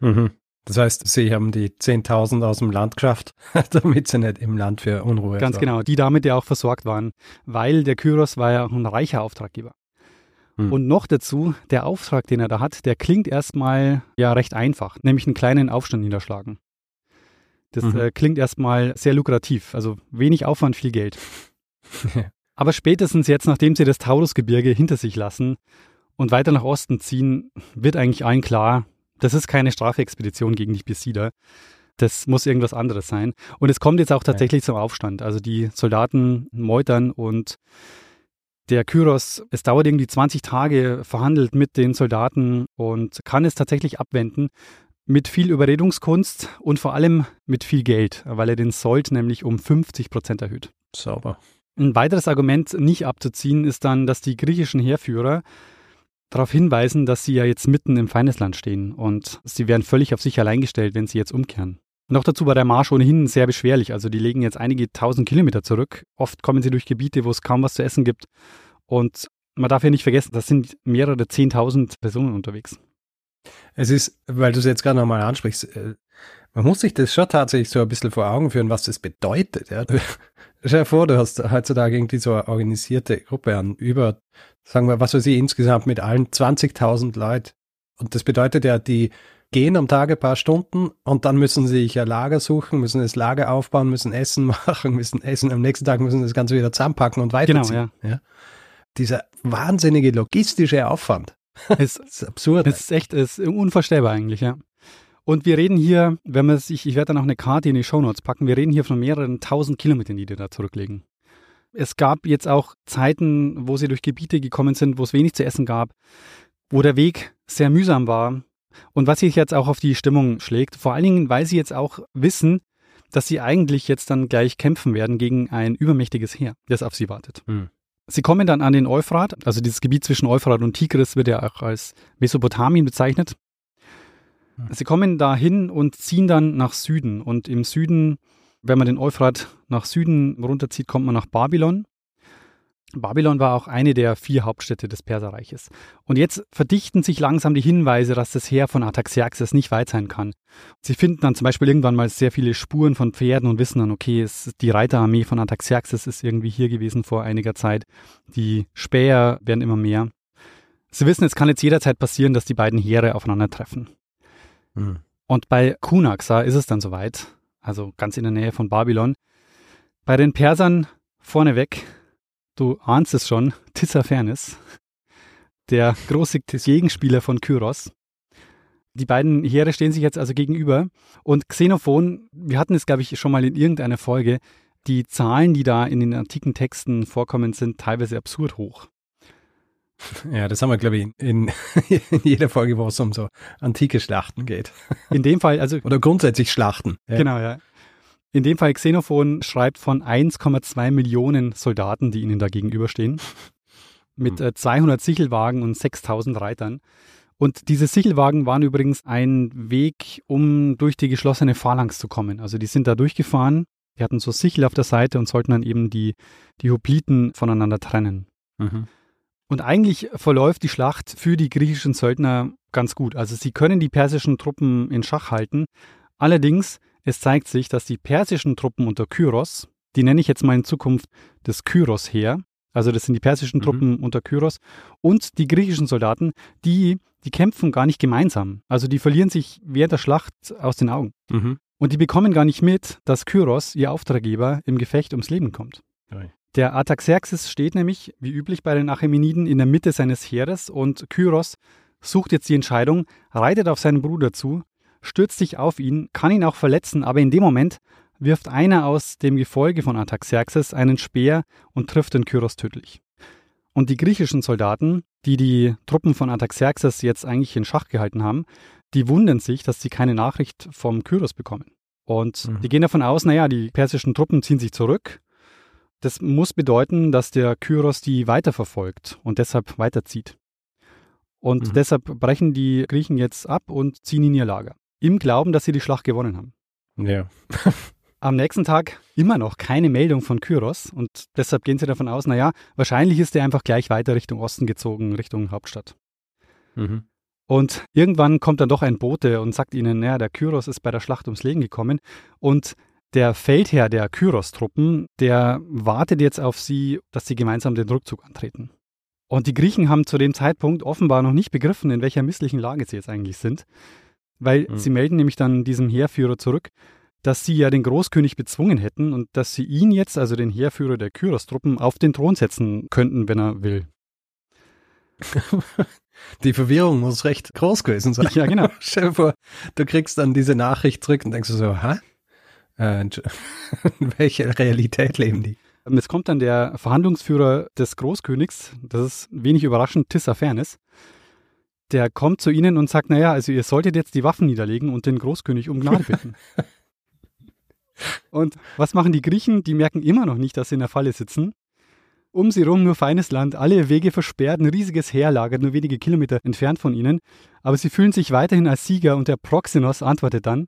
Mhm. Das heißt, sie haben die 10.000 aus dem Land geschafft, [laughs] damit sie nicht im Land für Unruhe Ganz sorgen. genau, die damit ja auch versorgt waren, weil der Kyros war ja auch ein reicher Auftraggeber. Hm. Und noch dazu, der Auftrag, den er da hat, der klingt erstmal ja recht einfach, nämlich einen kleinen Aufstand niederschlagen. Das mhm. äh, klingt erstmal sehr lukrativ, also wenig Aufwand, viel Geld. [laughs] Aber spätestens jetzt, nachdem sie das Taurusgebirge hinter sich lassen und weiter nach Osten ziehen, wird eigentlich allen klar, das ist keine Strafexpedition gegen die Pisider. Das muss irgendwas anderes sein. Und es kommt jetzt auch tatsächlich ja. zum Aufstand. Also die Soldaten meutern und der Kyros, es dauert irgendwie 20 Tage, verhandelt mit den Soldaten und kann es tatsächlich abwenden mit viel Überredungskunst und vor allem mit viel Geld, weil er den Sold nämlich um 50 Prozent erhöht. Sauber. Ein weiteres Argument nicht abzuziehen ist dann, dass die griechischen Heerführer darauf hinweisen, dass sie ja jetzt mitten im Feindesland stehen und sie wären völlig auf sich allein gestellt, wenn sie jetzt umkehren. Noch dazu war der Marsch ohnehin sehr beschwerlich. Also die legen jetzt einige tausend Kilometer zurück. Oft kommen sie durch Gebiete, wo es kaum was zu essen gibt. Und man darf ja nicht vergessen, das sind mehrere zehntausend Personen unterwegs. Es ist, weil du es jetzt gerade nochmal ansprichst, äh, man muss sich das schon tatsächlich so ein bisschen vor Augen führen, was das bedeutet. Ja. [laughs] Stell dir vor, du hast heutzutage irgendwie so eine organisierte Gruppe an über, sagen wir, was weiß ich, insgesamt mit allen 20.000 Leuten. Und das bedeutet ja, die gehen am Tag ein paar Stunden und dann müssen sie sich ein Lager suchen, müssen das Lager aufbauen, müssen Essen [laughs] machen, müssen Essen, am nächsten Tag müssen das Ganze wieder zusammenpacken und weiterziehen. Genau, ja. ja. Dieser wahnsinnige logistische Aufwand. Es, [laughs] Das ist absurd. es ist echt es ist unvorstellbar eigentlich, ja. Und wir reden hier, wenn man sich, ich werde dann auch eine Karte in die Shownotes packen, wir reden hier von mehreren tausend Kilometern, die die da zurücklegen. Es gab jetzt auch Zeiten, wo sie durch Gebiete gekommen sind, wo es wenig zu essen gab, wo der Weg sehr mühsam war. Und was sich jetzt auch auf die Stimmung schlägt, vor allen Dingen, weil sie jetzt auch wissen, dass sie eigentlich jetzt dann gleich kämpfen werden gegen ein übermächtiges Heer, das auf sie wartet. Hm. Sie kommen dann an den Euphrat, also dieses Gebiet zwischen Euphrat und Tigris wird ja auch als Mesopotamien bezeichnet. Hm. Sie kommen dahin und ziehen dann nach Süden. Und im Süden, wenn man den Euphrat nach Süden runterzieht, kommt man nach Babylon. Babylon war auch eine der vier Hauptstädte des Perserreiches. Und jetzt verdichten sich langsam die Hinweise, dass das Heer von Artaxerxes nicht weit sein kann. Sie finden dann zum Beispiel irgendwann mal sehr viele Spuren von Pferden und wissen dann, okay, es, die Reiterarmee von Artaxerxes ist irgendwie hier gewesen vor einiger Zeit. Die Späher werden immer mehr. Sie wissen, es kann jetzt jederzeit passieren, dass die beiden Heere aufeinandertreffen. Hm. Und bei Kunaxa ist es dann soweit, also ganz in der Nähe von Babylon. Bei den Persern vorneweg, du ahnst es schon, [laughs] Tissaphernes, der große Gegenspieler von Kyros. Die beiden Heere stehen sich jetzt also gegenüber. Und Xenophon, wir hatten es, glaube ich, schon mal in irgendeiner Folge, die Zahlen, die da in den antiken Texten vorkommen, sind teilweise absurd hoch. Ja, das haben wir, glaube ich, in, [laughs] in jeder Folge, wo es um so antike Schlachten geht. In dem Fall, also Oder grundsätzlich Schlachten. Ja. Genau, ja. In dem Fall Xenophon schreibt von 1,2 Millionen Soldaten, die ihnen da gegenüberstehen, [laughs] mit Hm. äh, 200 Sichelwagen und 6000 Reitern. Und diese Sichelwagen waren übrigens ein Weg, um durch die geschlossene Phalanx zu kommen. Also die sind da durchgefahren, die hatten so Sichel auf der Seite und sollten dann eben die, die Hopliten voneinander trennen. Mhm. Und eigentlich verläuft die Schlacht für die griechischen Söldner ganz gut. Also sie können die persischen Truppen in Schach halten. Allerdings, es zeigt sich, dass die persischen Truppen unter Kyros, die nenne ich jetzt mal in Zukunft das Kyros-Heer, also das sind die persischen Mhm. Truppen unter Kyros, und die griechischen Soldaten, die, die kämpfen gar nicht gemeinsam. Also die verlieren sich während der Schlacht aus den Augen. Mhm. Und die bekommen gar nicht mit, dass Kyros, ihr Auftraggeber, im Gefecht ums Leben kommt. Ui. Der Artaxerxes steht nämlich, wie üblich bei den Achämeniden, in der Mitte seines Heeres und Kyros sucht jetzt die Entscheidung, reitet auf seinen Bruder zu, stürzt sich auf ihn, kann ihn auch verletzen, aber in dem Moment wirft einer aus dem Gefolge von Artaxerxes einen Speer und trifft den Kyros tödlich. Und die griechischen Soldaten, die die Truppen von Artaxerxes jetzt eigentlich in Schach gehalten haben, die wundern sich, dass sie keine Nachricht vom Kyros bekommen. Und Mhm. die gehen davon aus, naja, die persischen Truppen ziehen sich zurück. Das muss bedeuten, dass der Kyros die weiterverfolgt und deshalb weiterzieht. Und Mhm. deshalb brechen die Griechen jetzt ab und ziehen in ihr Lager. Im Glauben, dass sie die Schlacht gewonnen haben. Ja. [laughs] Am nächsten Tag immer noch keine Meldung von Kyros und deshalb gehen sie davon aus, naja, wahrscheinlich ist er einfach gleich weiter Richtung Osten gezogen, Richtung Hauptstadt. Mhm. Und irgendwann kommt dann doch ein Bote und sagt ihnen, naja, der Kyros ist bei der Schlacht ums Leben gekommen und der Feldherr der Kyros-Truppen, der wartet jetzt auf sie, dass sie gemeinsam den Rückzug antreten. Und die Griechen haben zu dem Zeitpunkt offenbar noch nicht begriffen, in welcher misslichen Lage sie jetzt eigentlich sind, weil Mhm. sie melden nämlich dann diesem Heerführer zurück, dass sie ja den Großkönig bezwungen hätten und dass sie ihn jetzt, also den Heerführer der Kyros-Truppen, auf den Thron setzen könnten, wenn er will. [laughs] Die Verwirrung muss recht groß gewesen sein. Ja, genau. [laughs] Stell dir vor, du kriegst dann diese Nachricht zurück und denkst so, hä? Äh, [laughs] in welcher Realität leben die? Ähm, Es kommt dann der Verhandlungsführer des Großkönigs, das ist wenig überraschend Tissaphernes. Der kommt zu ihnen und sagt, naja, also ihr solltet jetzt die Waffen niederlegen und den Großkönig um Gnade bitten. [laughs] und was machen die Griechen? Die merken immer noch nicht, dass sie in der Falle sitzen. Um sie rum nur feines Land, alle Wege versperrt, ein riesiges Heer lagert nur wenige Kilometer entfernt von ihnen. Aber sie fühlen sich weiterhin als Sieger und der Proxenos antwortet dann,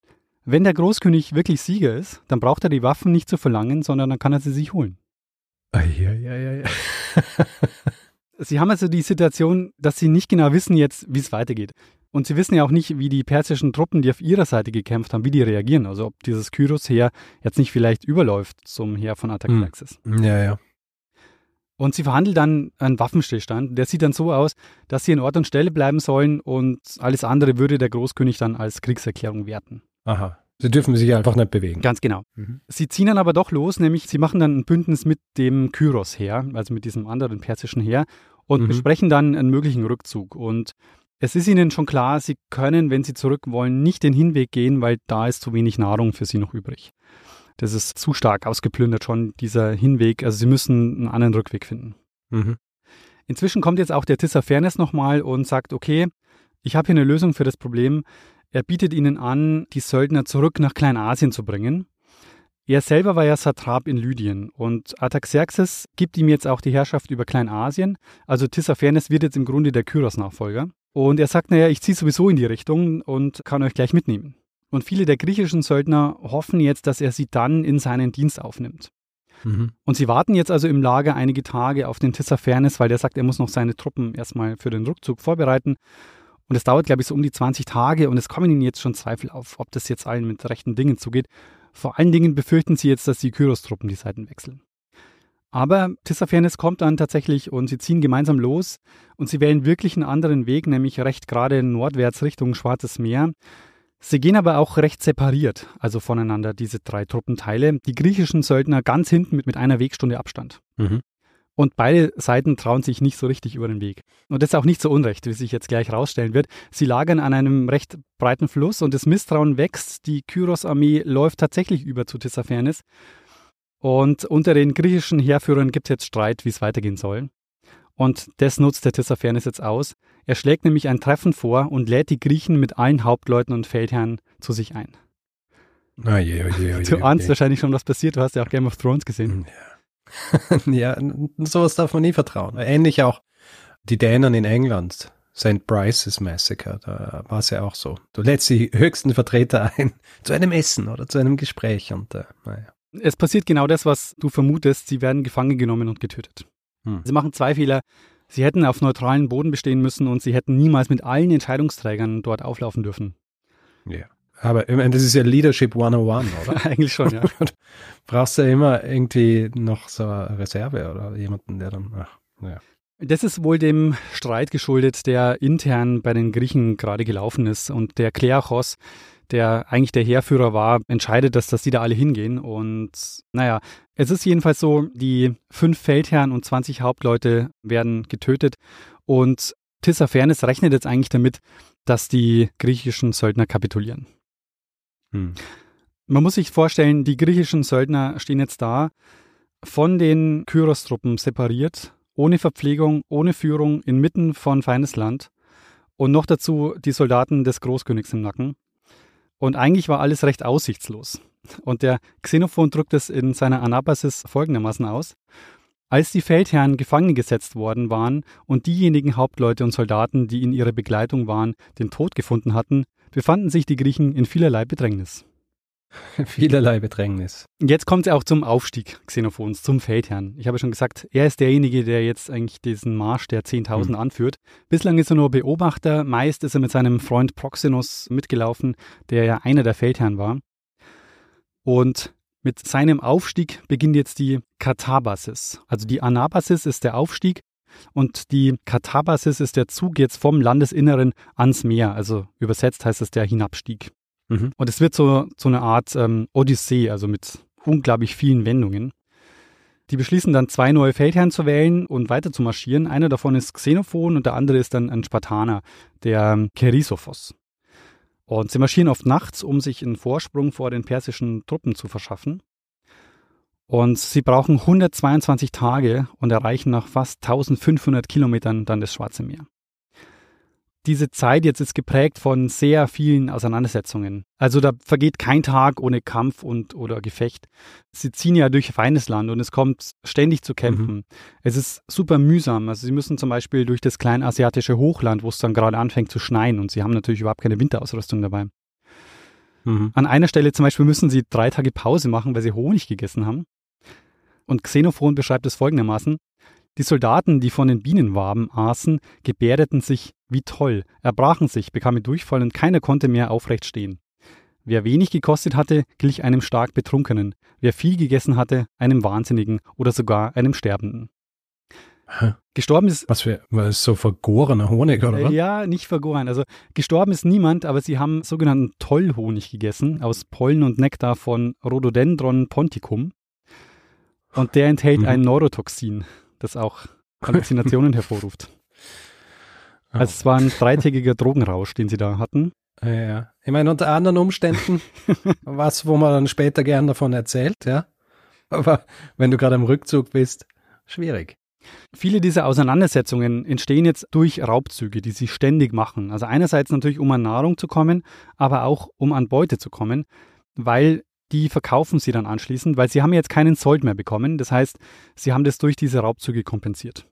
wenn der Großkönig wirklich Sieger ist, dann braucht er die Waffen nicht zu verlangen, sondern dann kann er sie sich holen. Eieieiei. [laughs] Sie haben also die Situation, dass sie nicht genau wissen jetzt, wie es weitergeht. Und sie wissen ja auch nicht, wie die persischen Truppen, die auf ihrer Seite gekämpft haben, wie die reagieren. Also ob dieses Kyros-Heer jetzt nicht vielleicht überläuft zum Heer von Artaxerxes. Ja, ja. Und sie verhandeln dann einen Waffenstillstand. Der sieht dann so aus, dass sie in Ort und Stelle bleiben sollen und alles andere würde der Großkönig dann als Kriegserklärung werten. Aha. Sie dürfen sich einfach nicht bewegen. Ganz genau. Mhm. Sie ziehen dann aber doch los, nämlich sie machen dann ein Bündnis mit dem Kyros Heer, also mit diesem anderen persischen Heer, und Mhm. besprechen dann einen möglichen Rückzug. Und es ist ihnen schon klar, sie können, wenn sie zurück wollen, nicht den Hinweg gehen, weil da ist zu wenig Nahrung für sie noch übrig. Das ist zu stark ausgeplündert schon, dieser Hinweg. Also sie müssen einen anderen Rückweg finden. Mhm. Inzwischen kommt jetzt auch der Tissafernes nochmal und sagt, okay, ich habe hier eine Lösung für das Problem. Er bietet ihnen an, die Söldner zurück nach Kleinasien zu bringen. Er selber war ja Satrap in Lydien und Artaxerxes gibt ihm jetzt auch die Herrschaft über Kleinasien. Also Tissafernes wird jetzt im Grunde der Kyros-Nachfolger. Und er sagt, naja, ich ziehe sowieso in die Richtung und kann euch gleich mitnehmen. Und viele der griechischen Söldner hoffen jetzt, dass er sie dann in seinen Dienst aufnimmt. Mhm. Und sie warten jetzt also im Lager einige Tage auf den Tissafernes, weil der sagt, er muss noch seine Truppen erstmal für den Rückzug vorbereiten. Und es dauert, glaube ich, so um die 20 Tage und es kommen ihnen jetzt schon Zweifel auf, ob das jetzt allen mit rechten Dingen zugeht. Vor allen Dingen befürchten sie jetzt, dass die Kyros-Truppen die Seiten wechseln. Aber Tissafernes kommt dann tatsächlich und sie ziehen gemeinsam los und sie wählen wirklich einen anderen Weg, nämlich recht gerade nordwärts Richtung Schwarzes Meer. Sie gehen aber auch recht separiert, also voneinander, diese drei Truppenteile. Die griechischen Söldner ganz hinten mit, mit einer Wegstunde Abstand. Mhm. Und beide Seiten trauen sich nicht so richtig über den Weg. Und das ist auch nicht so unrecht, wie sich jetzt gleich rausstellen wird. Sie lagern an einem recht breiten Fluss und das Misstrauen wächst. Die Kyros-Armee läuft tatsächlich über zu Tissafernes. Und unter den griechischen Heerführern gibt es jetzt Streit, wie es weitergehen soll. Und das nutzt der Tissafernes jetzt aus. Er schlägt nämlich ein Treffen vor und lädt die Griechen mit allen Hauptleuten und Feldherren zu sich ein. Ah, je, je, je, Du ahnst wahrscheinlich schon, was passiert. Du hast ja auch Game of Thrones gesehen. ja, [laughs] n- sowas darf man nie vertrauen. Ähnlich auch die Dänen in England. St. Bryce's Massacre, da war es ja auch so. Du lädst die höchsten Vertreter ein [laughs] zu einem Essen oder zu einem Gespräch und äh, naja. Es passiert genau das, was du vermutest. Sie werden gefangen genommen und getötet. Hm. Sie machen zwei Fehler. Sie hätten auf neutralen Boden bestehen müssen und sie hätten niemals mit allen Entscheidungsträgern dort auflaufen dürfen. Ja. Aber ich meine, das ist ja Leadership 101, oder? [laughs] Eigentlich schon, ja. [laughs] Brauchst du ja immer irgendwie noch so eine Reserve oder jemanden, der dann, ach, naja. Das ist wohl dem Streit geschuldet, der intern bei den Griechen gerade gelaufen ist. Und der Kleachos, der eigentlich der Heerführer war, entscheidet, dass, dass die da alle hingehen. Und naja, es ist jedenfalls so, die fünf Feldherren und 20 Hauptleute werden getötet. Und Tissafernes rechnet jetzt eigentlich damit, dass die griechischen Söldner kapitulieren. Hm. Man muss sich vorstellen, die griechischen Söldner stehen jetzt da, von den Kyros-Truppen separiert, ohne Verpflegung, ohne Führung, inmitten von feines Land und noch dazu die Soldaten des Großkönigs im Nacken. Und eigentlich war alles recht aussichtslos. Und der Xenophon drückt es in seiner Anabasis folgendermaßen aus. Als die Feldherren gefangen gesetzt worden waren und diejenigen Hauptleute und Soldaten, die in ihrer Begleitung waren, den Tod gefunden hatten, befanden sich die Griechen in vielerlei Bedrängnis. [laughs] Vielerlei Bedrängnis. Jetzt kommt es auch zum Aufstieg Xenophons, zum Feldherrn. Ich habe schon gesagt, er ist derjenige, der jetzt eigentlich diesen Marsch der 10.000 Mhm. anführt. Bislang ist er nur Beobachter, meist ist er mit seinem Freund Proxenus mitgelaufen, der ja einer der Feldherren war. Und mit seinem Aufstieg beginnt jetzt die Katabasis. Also die Anabasis ist der Aufstieg und die Katabasis ist der Zug jetzt vom Landesinneren ans Meer. Also übersetzt heißt es der Hinabstieg. Mhm. Und es wird so, so eine Art ähm, Odyssee, also mit unglaublich vielen Wendungen. Die beschließen dann zwei neue Feldherren zu wählen und weiter zu marschieren. Einer davon ist Xenophon und der andere ist dann ein Spartaner, der ähm, Cherisophos. Und sie marschieren oft nachts, um sich einen Vorsprung vor den persischen Truppen zu verschaffen. Und sie brauchen 122 Tage und erreichen nach fast 1500 Kilometern dann das Schwarze Meer diese Zeit jetzt ist geprägt von sehr vielen Auseinandersetzungen. Also da vergeht kein Tag ohne Kampf und oder Gefecht. Sie ziehen ja durch feines Land und es kommt ständig zu Kämpfen. Mhm. Es ist super mühsam. Also sie müssen zum Beispiel durch das kleinasiatische Hochland, wo es dann gerade anfängt zu schneien und sie haben natürlich überhaupt keine Winterausrüstung dabei. Mhm. An einer Stelle zum Beispiel müssen sie drei Tage Pause machen, weil sie Honig gegessen haben. Und Xenophon beschreibt es folgendermaßen. Die Soldaten, die von den Bienenwaben aßen, gebärdeten sich wie toll, erbrachen sich, bekamen Durchfall und keiner konnte mehr aufrecht stehen. Wer wenig gekostet hatte, glich einem stark Betrunkenen, wer viel gegessen hatte, einem Wahnsinnigen oder sogar einem Sterbenden. Gestorben ist. Was für, was so vergorener Honig, oder was? Ja, nicht vergoren. Also gestorben ist niemand, aber sie haben sogenannten Tollhonig gegessen aus Pollen und Nektar von Rhododendron ponticum. Und der enthält Mhm. ein Neurotoxin, das auch Halluzinationen [laughs] hervorruft. Oh. Also es war ein dreitägiger Drogenrausch, den sie da hatten. Ja, ja. Ich meine, unter anderen Umständen [laughs] was, wo man dann später gern davon erzählt, ja. Aber wenn du gerade am Rückzug bist, schwierig. Viele dieser Auseinandersetzungen entstehen jetzt durch Raubzüge, die sie ständig machen. Also einerseits natürlich, um an Nahrung zu kommen, aber auch um an Beute zu kommen, weil die verkaufen sie dann anschließend, weil sie haben jetzt keinen Sold mehr bekommen. Das heißt, sie haben das durch diese Raubzüge kompensiert.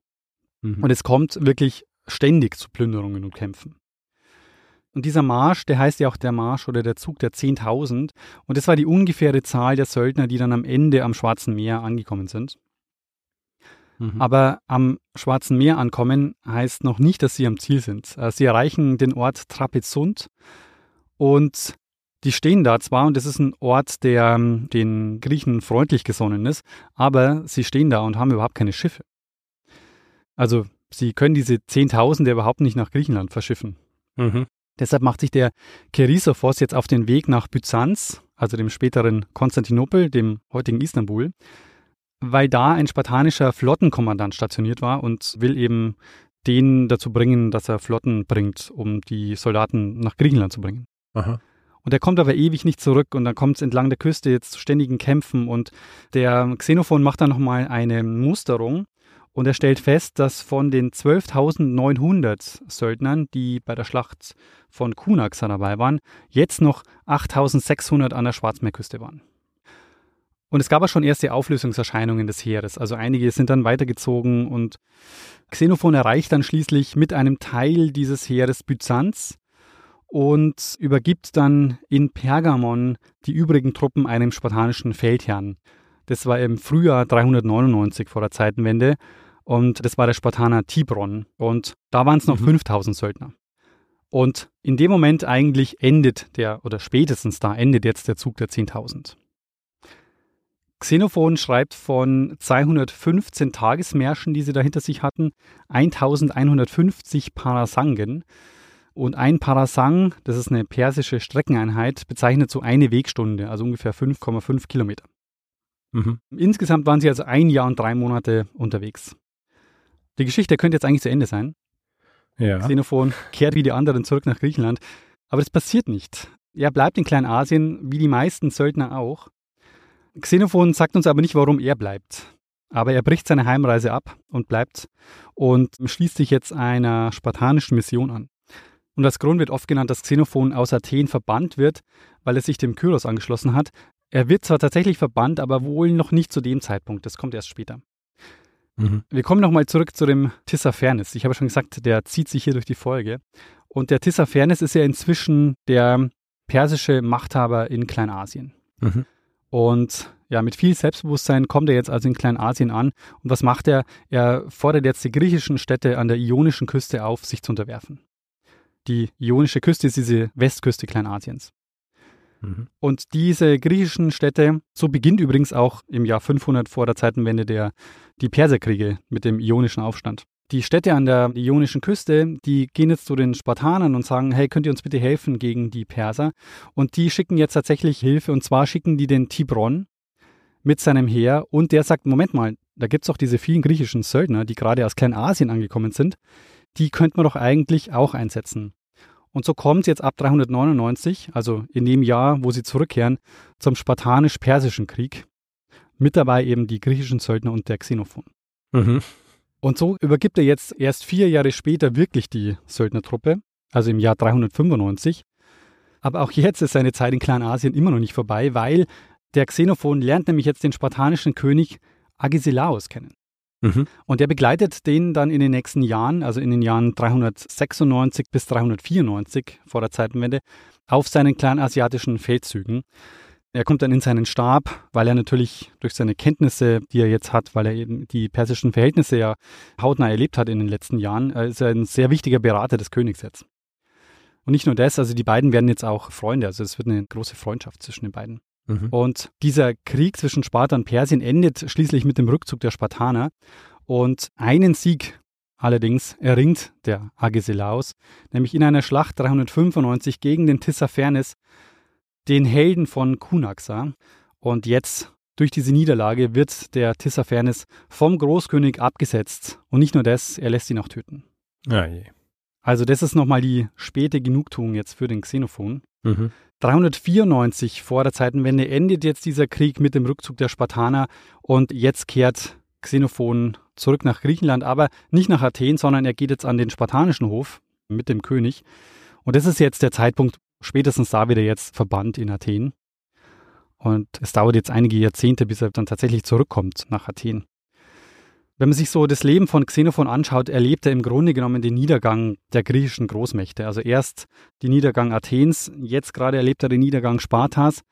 Mhm. Und es kommt wirklich ständig zu Plünderungen und Kämpfen. Und dieser Marsch, der heißt ja auch der Marsch oder der Zug der 10.000. Und das war die ungefähre Zahl der Söldner, die dann am Ende am Schwarzen Meer angekommen sind. Mhm. Aber am Schwarzen Meer ankommen heißt noch nicht, dass sie am Ziel sind. Äh, Sie erreichen den Ort Trapezunt und die stehen da zwar und das ist ein Ort, der ähm, den Griechen freundlich gesonnen ist, aber sie stehen da und haben überhaupt keine Schiffe. Also sie können diese Zehntausende überhaupt nicht nach Griechenland verschiffen. Mhm. Deshalb macht sich der Kerisophos jetzt auf den Weg nach Byzanz, also dem späteren Konstantinopel, dem heutigen Istanbul, weil da ein spartanischer Flottenkommandant stationiert war und will eben den dazu bringen, dass er Flotten bringt, um die Soldaten nach Griechenland zu bringen. Aha. Und er kommt aber ewig nicht zurück und dann kommt es entlang der Küste jetzt zu ständigen Kämpfen und der Xenophon macht dann nochmal eine Musterung und er stellt fest, dass von den 12.900 Söldnern, die bei der Schlacht von Kunaxa dabei waren, jetzt noch 8.600 an der Schwarzmeerküste waren. Und es gab auch schon erste Auflösungserscheinungen des Heeres. Also einige sind dann weitergezogen und Xenophon erreicht dann schließlich mit einem Teil dieses Heeres Byzanz und übergibt dann in Pergamon die übrigen Truppen einem spartanischen Feldherrn. Das war im Frühjahr 399 vor der Zeitenwende und das war der Spartaner Tibron und da waren es noch Mhm. 5000 Söldner. Und in dem Moment eigentlich endet der, oder spätestens da endet jetzt der Zug der 10.000. Xenophon schreibt von 215 Tagesmärschen, die sie da hinter sich hatten, 1150 Parasangen. Und ein Parasang, das ist eine persische Streckeneinheit, bezeichnet so eine Wegstunde, also ungefähr 5,5 Kilometer. Mhm. Insgesamt waren sie also ein Jahr und drei Monate unterwegs. Die Geschichte könnte jetzt eigentlich zu Ende sein. Ja. Xenophon kehrt wie die anderen zurück nach Griechenland. Aber das passiert nicht. Er bleibt in Kleinasien, wie die meisten Söldner auch. Xenophon sagt uns aber nicht, warum er bleibt. Aber er bricht seine Heimreise ab und bleibt und schließt sich jetzt einer spartanischen Mission an. Und als Grund wird oft genannt, dass Xenophon aus Athen verbannt wird, weil er sich dem Kyros angeschlossen hat. Er wird zwar tatsächlich verbannt, aber wohl noch nicht zu dem Zeitpunkt. Das kommt erst später. Mhm. Wir kommen nochmal zurück zu dem Tissaphernes. Ich habe schon gesagt, der zieht sich hier durch die Folge. Und der Tissaphernes ist ja inzwischen der persische Machthaber in Kleinasien. Mhm. Und ja, mit viel Selbstbewusstsein kommt er jetzt also in Kleinasien an. Und was macht er? Er fordert jetzt die griechischen Städte an der ionischen Küste auf, sich zu unterwerfen. Die ionische Küste ist diese Westküste Kleinasiens. Mhm. Und diese griechischen Städte, so beginnt übrigens auch im Jahr 500 vor der Zeitenwende der, die Perserkriege mit dem ionischen Aufstand. Die Städte an der ionischen Küste, die gehen jetzt zu den Spartanern und sagen, hey, könnt ihr uns bitte helfen gegen die Perser? Und die schicken jetzt tatsächlich Hilfe und zwar schicken die den Tibron mit seinem Heer und der sagt, Moment mal, da gibt es auch diese vielen griechischen Söldner, die gerade aus Kleinasien angekommen sind, die könnte man doch eigentlich auch einsetzen. Und so kommt es jetzt ab 399, also in dem Jahr, wo sie zurückkehren, zum spartanisch-persischen Krieg. Mit dabei eben die griechischen Söldner und der Xenophon. Mhm. Und so übergibt er jetzt erst vier Jahre später wirklich die Söldnertruppe, also im Jahr 395. Aber auch jetzt ist seine Zeit in Kleinasien immer noch nicht vorbei, weil der Xenophon lernt nämlich jetzt den spartanischen König Agesilaos kennen. Mhm. Und er begleitet den dann in den nächsten Jahren, also in den Jahren 396 bis 394 vor der Zeitenwende, auf seinen kleinasiatischen Feldzügen. Er kommt dann in seinen Stab, weil er natürlich durch seine Kenntnisse, die er jetzt hat, weil er eben die persischen Verhältnisse ja hautnah erlebt hat in den letzten Jahren, äh, ist er ein sehr wichtiger Berater des Königs jetzt. Und nicht nur das, also die beiden werden jetzt auch Freunde, also es wird eine große Freundschaft zwischen den beiden. Mhm. Und dieser Krieg zwischen Sparta und Persien endet schließlich mit dem Rückzug der Spartaner. Und einen Sieg allerdings erringt der Agesilaus, nämlich in einer Schlacht 395 gegen den Tissaphernes, den Helden von Kunaxa. Und jetzt, durch diese Niederlage, wird der Tissaphernes vom Großkönig abgesetzt. Und nicht nur das, er lässt ihn auch töten. Ah, je. Also das ist nochmal die späte Genugtuung jetzt für den Xenophon. Mhm. 394 vor der Zeitenwende endet jetzt dieser Krieg mit dem Rückzug der Spartaner und jetzt kehrt Xenophon zurück nach Griechenland, aber nicht nach Athen, sondern er geht jetzt an den spartanischen Hof mit dem König. Und das ist jetzt der Zeitpunkt, spätestens da wird er jetzt verbannt in Athen. Und es dauert jetzt einige Jahrzehnte, bis er dann tatsächlich zurückkommt nach Athen. Wenn man sich so das Leben von Xenophon anschaut, erlebt er im Grunde genommen den Niedergang der griechischen Großmächte. Also erst den Niedergang Athens, jetzt gerade erlebt er den Niedergang Spartas.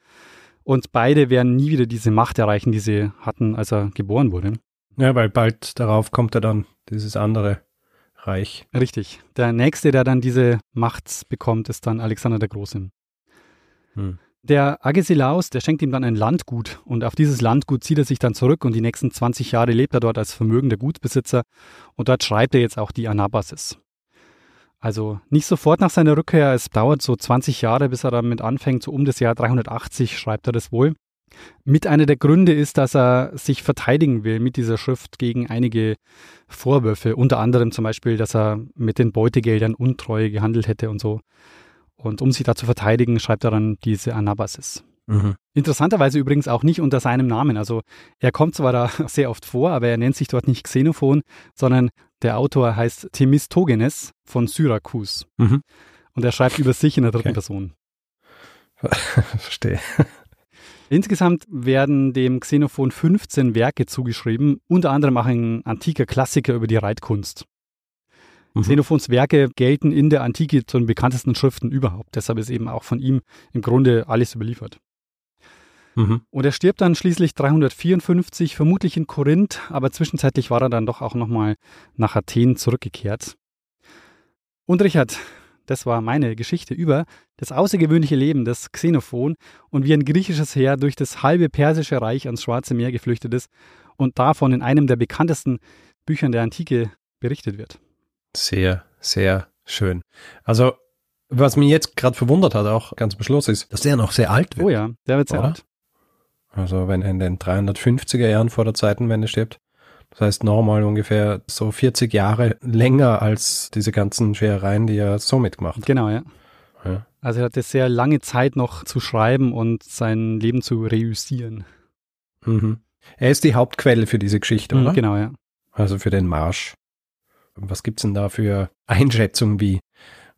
Und beide werden nie wieder diese Macht erreichen, die sie hatten, als er geboren wurde. Ja, weil bald darauf kommt er dann dieses andere Reich. Richtig. Der nächste, der dann diese Macht bekommt, ist dann Alexander der Große. Hm. Der Agesilaus, der schenkt ihm dann ein Landgut und auf dieses Landgut zieht er sich dann zurück und die nächsten 20 Jahre lebt er dort als vermögender Gutsbesitzer und dort schreibt er jetzt auch die Anabasis. Also nicht sofort nach seiner Rückkehr, es dauert so 20 Jahre, bis er damit anfängt, so um das Jahr 380 schreibt er das wohl. Mit einer der Gründe ist, dass er sich verteidigen will mit dieser Schrift gegen einige Vorwürfe, unter anderem zum Beispiel, dass er mit den Beutegeldern untreu gehandelt hätte und so. Und um sich da zu verteidigen, schreibt er dann diese Anabasis. Mhm. Interessanterweise übrigens auch nicht unter seinem Namen. Also er kommt zwar da [laughs] sehr oft vor, aber er nennt sich dort nicht Xenophon, sondern der Autor heißt Themistogenes von Syrakus. Mhm. Und er schreibt über sich in der dritten Okay. Person. [laughs] Verstehe. Insgesamt werden dem Xenophon 15 Werke zugeschrieben, unter anderem auch ein antiker Klassiker über die Reitkunst. Mhm. Xenophons Werke gelten in der Antike zu den bekanntesten Schriften überhaupt. Deshalb ist eben auch von ihm im Grunde alles überliefert. Mhm. Und er stirbt dann schließlich 354, vermutlich in Korinth, aber zwischenzeitlich war er dann doch auch nochmal nach Athen zurückgekehrt. Und Richard, das war meine Geschichte über das außergewöhnliche Leben des Xenophon und wie ein griechisches Heer durch das halbe persische Reich ans Schwarze Meer geflüchtet ist und davon in einem der bekanntesten Büchern der Antike berichtet wird. Sehr, sehr schön. Also, was mich jetzt gerade verwundert hat, auch ganz am Schluss, ist, dass der noch sehr alt wird. Oh ja, der wird sehr Oder? alt. Also, wenn er in den 350er Jahren vor der Zeitenwende stirbt, das heißt nochmal ungefähr so 40 Jahre länger als diese ganzen Scherereien, die er so mitgemacht hat. Genau, ja. Ja. Also er hatte sehr lange Zeit noch zu schreiben und sein Leben zu reüssieren. Mhm. Er ist die Hauptquelle für diese Geschichte, oder? Genau, ja. Also für den Marsch. Was gibt's denn da für Einschätzungen, wie,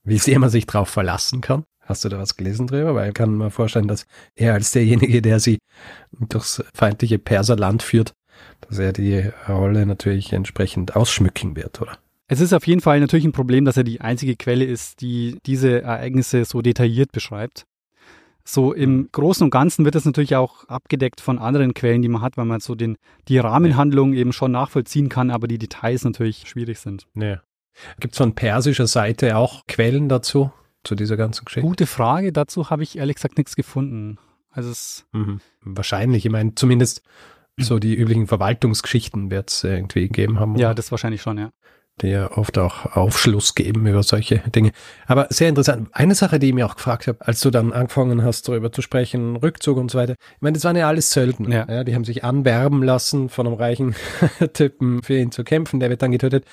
wie sehr man sich drauf verlassen kann? Hast du da was gelesen drüber? Weil ich kann mir vorstellen, dass er als derjenige, der sie durchs feindliche Perserland führt, dass er die Rolle natürlich entsprechend ausschmücken wird, oder? Es ist auf jeden Fall natürlich ein Problem, dass er die einzige Quelle ist, die diese Ereignisse so detailliert beschreibt. So im Großen und Ganzen wird das natürlich auch abgedeckt von anderen Quellen, die man hat, weil man so den, die Rahmenhandlung eben schon nachvollziehen kann, aber die Details natürlich schwierig sind. Ja. Gibt's von persischer Seite auch Quellen dazu, zu dieser ganzen Geschichte? Gute Frage, dazu habe ich ehrlich gesagt nichts gefunden. Also es, Mhm. Wahrscheinlich, ich meine, zumindest so die üblichen Verwaltungsgeschichten wird's irgendwie gegeben haben. ja, oder? das wahrscheinlich schon, ja. Die ja oft auch Aufschluss geben über solche Dinge. Aber sehr interessant. Eine Sache, die ich mir auch gefragt habe, als du dann angefangen hast, darüber zu sprechen, Rückzug und so weiter. Ich meine, das waren ja alles Söldner. Ja. die haben sich anwerben lassen von einem reichen [laughs] Typen für ihn zu kämpfen. Der wird dann getötet.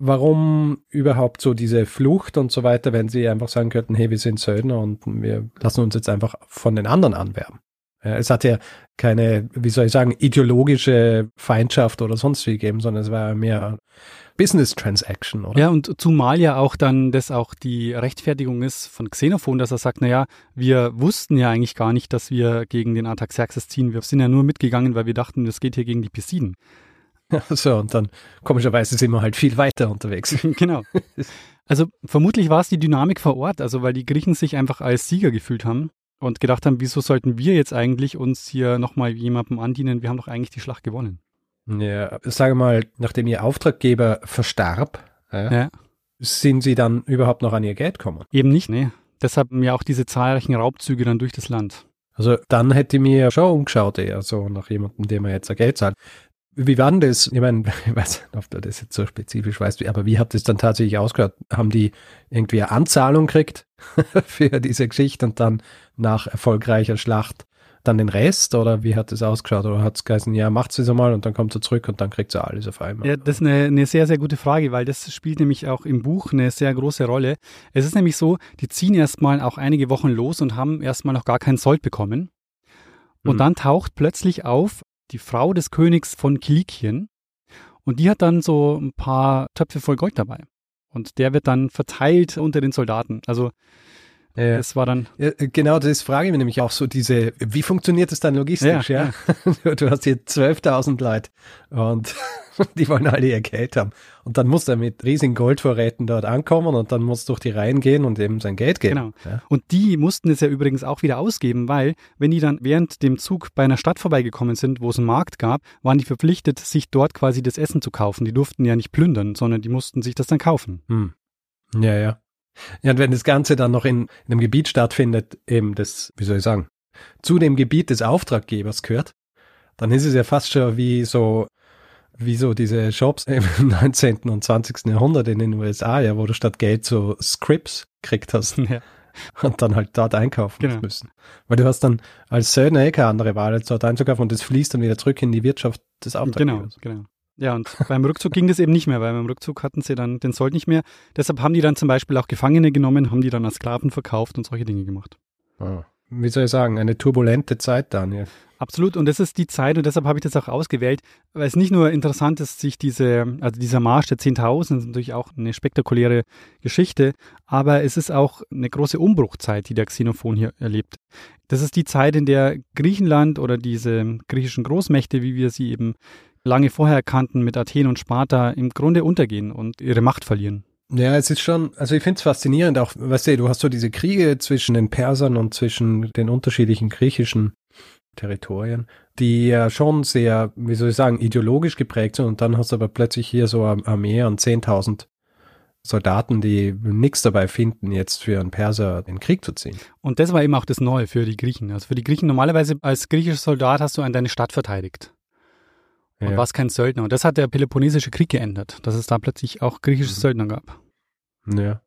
Warum überhaupt so diese Flucht und so weiter, wenn sie einfach sagen könnten, hey, wir sind Söldner und wir lassen uns jetzt einfach von den anderen anwerben? Ja, Es hat ja keine, wie soll ich sagen, ideologische Feindschaft oder sonst wie gegeben, sondern es war mehr Business Transaction, oder? Ja, und zumal ja auch dann das auch die Rechtfertigung ist von Xenophon, dass er sagt, naja, wir wussten ja eigentlich gar nicht, dass wir gegen den Artaxerxes ziehen. Wir sind ja nur mitgegangen, weil wir dachten, das geht hier gegen die Pisiden. [laughs] So, und dann komischerweise sind wir halt viel weiter unterwegs. [laughs] genau. Also vermutlich war es die Dynamik vor Ort, also weil die Griechen sich einfach als Sieger gefühlt haben und gedacht haben, wieso sollten wir jetzt eigentlich uns hier nochmal jemandem andienen? Wir haben doch eigentlich die Schlacht gewonnen. Ja, sage mal, nachdem ihr Auftraggeber verstarb, ja, Ja. sind sie dann überhaupt noch an ihr Geld gekommen? Eben nicht, ne? Deshalb ja auch diese zahlreichen Raubzüge dann durch das Land. Also dann hätte ich mir schon umgeschaut eher so nach jemandem, dem er jetzt ein Geld zahlt. Wie war denn das? Ich meine, [laughs] ich weiß nicht, ob du das jetzt so spezifisch weißt, aber wie hat das dann tatsächlich ausgehört? Haben die irgendwie eine Anzahlung gekriegt [laughs] für diese Geschichte und dann nach erfolgreicher Schlacht dann den Rest oder wie hat das ausgeschaut? Oder hat es geheißen, ja, macht es einmal und dann kommt sie zurück und dann kriegt sie alles auf einmal? Ja, das ist eine, eine sehr, sehr gute Frage, weil das spielt nämlich auch im Buch eine sehr große Rolle. Es ist nämlich so, die ziehen erstmal auch einige Wochen los und haben erstmal noch gar keinen Sold bekommen. Und Mhm. dann taucht plötzlich auf die Frau des Königs von Kilikien und die hat dann so ein paar Töpfe voll Gold dabei. Und der wird dann verteilt unter den Soldaten. Also Ja. das war dann, Ja, genau, das frage ich mich nämlich auch so, diese, wie funktioniert das dann logistisch, ja? Ja, [laughs] Du hast hier 12.000 Leute und [laughs] die wollen alle ihr Geld haben. Und dann muss er mit riesigen Goldvorräten dort ankommen und dann muss durch die Reihen gehen und eben sein Geld geben. Genau. Und die mussten es ja übrigens auch wieder ausgeben, weil wenn die dann während dem Zug bei einer Stadt vorbeigekommen sind, wo es einen Markt gab, waren die verpflichtet, sich dort quasi das Essen zu kaufen. Die durften ja nicht plündern, sondern die mussten sich das dann kaufen. Hm. Ja, ja. Ja, und wenn das Ganze dann noch in, in einem Gebiet stattfindet, eben das, wie soll ich sagen, zu dem Gebiet des Auftraggebers gehört, dann ist es ja fast schon wie so, wie so diese Shops im [laughs] 19. und 20. Jahrhundert in den USA, ja, wo du statt Geld so Scripts gekriegt hast [laughs] Ja. und dann halt dort einkaufen Genau. müssen. Weil du hast dann als Söldner eh keine andere Wahl, als dort einzukaufen und das fließt dann wieder zurück in die Wirtschaft des Genau, Auftraggebers. genau. Ja, und beim Rückzug ging das eben nicht mehr, weil beim Rückzug hatten sie dann den Sold nicht mehr. Deshalb haben die dann zum Beispiel auch Gefangene genommen, haben die dann als Sklaven verkauft und solche Dinge gemacht. Ah. Wie soll ich sagen, eine turbulente Zeit, Daniel. Absolut. Und das ist die Zeit und deshalb habe ich das auch ausgewählt, weil es nicht nur interessant ist, sich diese, also dieser Marsch der 10.000 ist natürlich auch eine spektakuläre Geschichte, aber es ist auch eine große Umbruchzeit, die der Xenophon hier erlebt. Das ist die Zeit, in der Griechenland oder diese griechischen Großmächte, wie wir sie eben lange vorher kannten mit Athen und Sparta, im Grunde untergehen und ihre Macht verlieren. Ja, es ist schon, also ich finde es faszinierend auch, weißt du, du hast so diese Kriege zwischen den Persern und zwischen den unterschiedlichen griechischen Territorien, die ja schon sehr, wie soll ich sagen, ideologisch geprägt sind und dann hast du aber plötzlich hier so eine Armee an 10.000 Soldaten, die nichts dabei finden, jetzt für einen Perser in den Krieg zu ziehen. Und das war eben auch das Neue für die Griechen. Also für die Griechen normalerweise als griechischer Soldat hast du an deine Stadt verteidigt. Und Ja. warst kein Söldner. Und das hat der Peloponnesische Krieg geändert, dass es da plötzlich auch griechische Mhm. Söldner gab. Ja.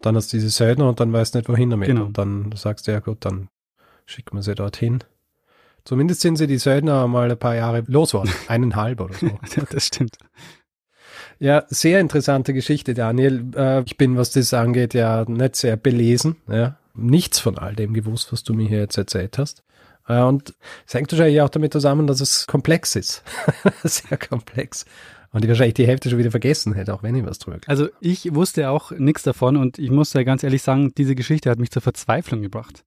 Dann hast du diese Söldner und dann weißt du nicht, wohin damit. Genau. Und dann sagst du, ja gut, dann schicken wir sie dorthin. Zumindest sind sie die Söldner mal ein paar Jahre losworden. [laughs] Eineinhalb oder so. Ja, das stimmt. Ja, sehr interessante Geschichte, Daniel. Äh, ich bin, was das angeht, ja nicht sehr belesen. Ja. Nichts von all dem gewusst, was du mir hier jetzt erzählt hast. Äh, und es hängt wahrscheinlich auch damit zusammen, dass es komplex ist. [laughs] sehr komplex. Und ich wahrscheinlich die Hälfte schon wieder vergessen hätte, auch wenn ich was drüber gesagt Also ich wusste auch nichts davon und ich muss ja ganz ehrlich sagen, diese Geschichte hat mich zur Verzweiflung gebracht.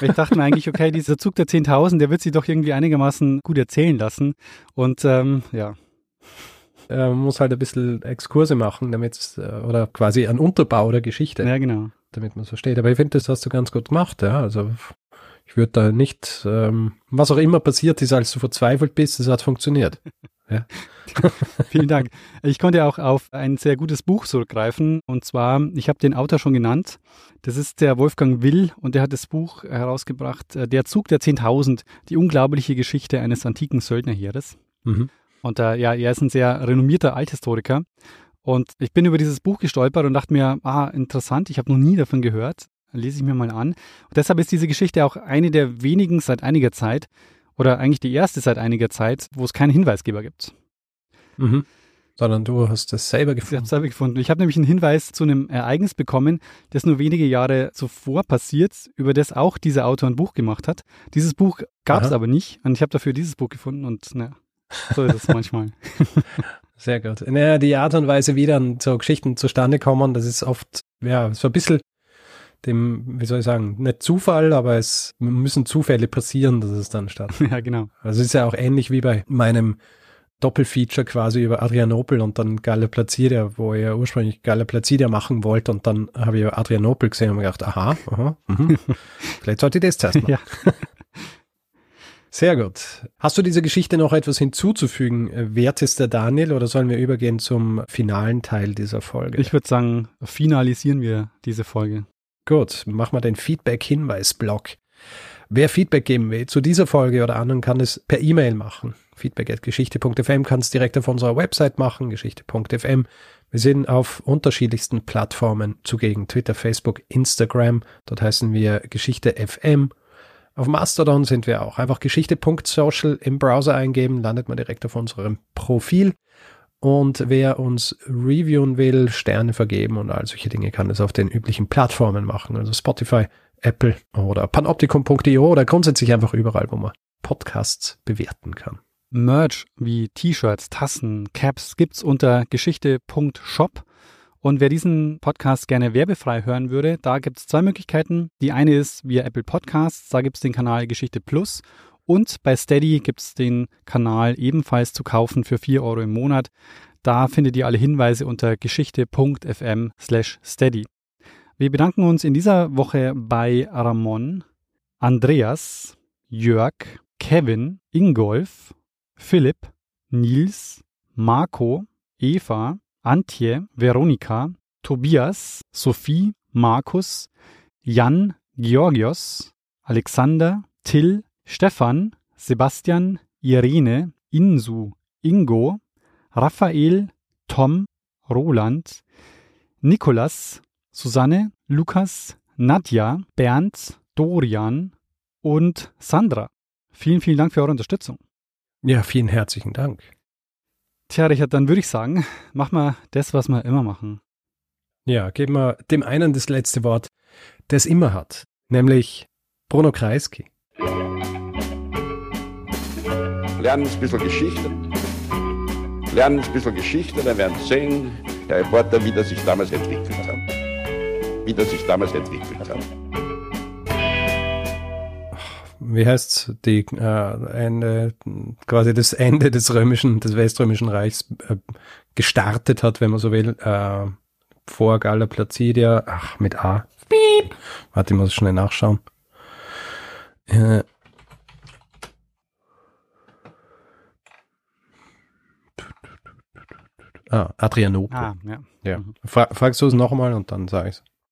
Ich dachte mir eigentlich, okay, dieser Zug der 10.000, der wird sich doch irgendwie einigermaßen gut erzählen lassen. Und ähm, ja, äh, man muss halt ein bisschen Exkurse machen, damit äh, oder quasi ein Unterbau der Geschichte, ja genau. damit man es versteht. Aber ich finde, das hast du ganz gut gemacht, ja. Also ich würde da nicht, ähm, was auch immer passiert ist, als du verzweifelt bist, es hat funktioniert. [laughs] Vielen Dank. [laughs] Ich konnte auch auf ein sehr gutes Buch zurückgreifen. Und zwar, ich habe den Autor schon genannt. Das ist der Wolfgang Will und der hat das Buch herausgebracht, äh, Der Zug der 10.000, die unglaubliche Geschichte eines antiken Söldnerheeres. Mhm. Und äh, ja, er ist ein sehr renommierter Althistoriker. Und ich bin über dieses Buch gestolpert und dachte mir, ah, interessant, ich habe noch nie davon gehört. Lese ich mir mal an. Und deshalb ist diese Geschichte auch eine der wenigen seit einiger Zeit, oder eigentlich die erste seit einiger Zeit, wo es keinen Hinweisgeber gibt. Mhm. Sondern du hast das selber Ich habe gefunden. es selber gefunden. Ich habe nämlich einen Hinweis zu einem Ereignis bekommen, das nur wenige Jahre zuvor passiert, über das auch dieser Autor ein Buch gemacht hat. Dieses Buch gab es aber nicht und ich habe dafür dieses Buch gefunden und na, so ist es [laughs] manchmal. Sehr gut. Naja, die Art und Weise, wie dann so Geschichten zustande kommen, das ist oft, ja, so ein bisschen dem, wie soll ich sagen, nicht Zufall, aber es müssen Zufälle passieren, dass es dann stattfindet. [laughs] ja, genau. Also es ist ja auch ähnlich wie bei meinem Doppelfeature quasi über Adrianopel und dann Galle Placidia, wo ihr ursprünglich Galle Placidia machen wollt und dann habe ich Adrianopel gesehen und mir gedacht, aha, aha, mhm. [laughs] vielleicht sollte ich das zuerst machen. Ja. [laughs] Sehr gut. Hast du dieser Geschichte noch etwas hinzuzufügen, wertester Daniel, oder sollen wir übergehen zum finalen Teil dieser Folge? Ich würde sagen, finalisieren wir diese Folge. Gut, mach mal den Feedback-Hinweis-Block. Wer Feedback geben will zu dieser Folge oder anderen, kann es per E-Mail machen. Feedback at geschichte.fm kann es direkt auf unserer Website machen, geschichte.fm. Wir sind auf unterschiedlichsten Plattformen zugegen. Twitter, Facebook, Instagram. Dort heißen wir Geschichte FM. Auf Mastodon sind wir auch. Einfach geschichte.social im Browser eingeben, landet man direkt auf unserem Profil. Und wer uns reviewen will, Sterne vergeben und all solche Dinge, kann das auf den üblichen Plattformen machen. Also Spotify, Apple oder panoptikum.io oder grundsätzlich einfach überall, wo man Podcasts bewerten kann. Merch wie T-Shirts, Tassen, Caps gibt's unter geschichte.shop. Und wer diesen Podcast gerne werbefrei hören würde, da gibt's zwei Möglichkeiten. Die eine ist via Apple Podcasts, da gibt's den Kanal Geschichte Plus. Und bei Steady gibt's den Kanal ebenfalls zu kaufen für 4 Euro im Monat. Da findet ihr alle Hinweise unter geschichte.fm slash steady. Wir bedanken uns in dieser Woche bei Ramon, Andreas, Jörg, Kevin, Ingolf, Philipp, Nils, Marco, Eva, Antje, Veronika, Tobias, Sophie, Markus, Jan, Georgios, Alexander, Till, Stefan, Sebastian, Irene, Insu, Ingo, Raphael, Tom, Roland, Nikolas, Susanne, Lukas, Nadja, Bernd, Dorian und Sandra. Vielen, vielen Dank für eure Unterstützung. Ja, vielen herzlichen Dank. Tja, Richard, dann würde ich sagen, mach mal das, was wir immer machen. Ja, geben wir dem einen das letzte Wort, der es immer hat, nämlich Bruno Kreisky. Lernen ein bisschen Geschichte. Lernen ein bisschen Geschichte, dann werden Sie sehen, der Reporter, wie das sich damals entwickelt hat. Wie das sich damals entwickelt hat. wie heißt's, die äh, Ende, quasi das Ende des römischen, des weströmischen Reichs äh, gestartet hat, wenn man so will, äh, vor Galla Placidia, ach, mit A. Piep. Warte, ich muss schnell nachschauen. Äh, ah, Adrianopel. Ah, ja. ja. Fra fragst du es nochmal und dann sag ich's.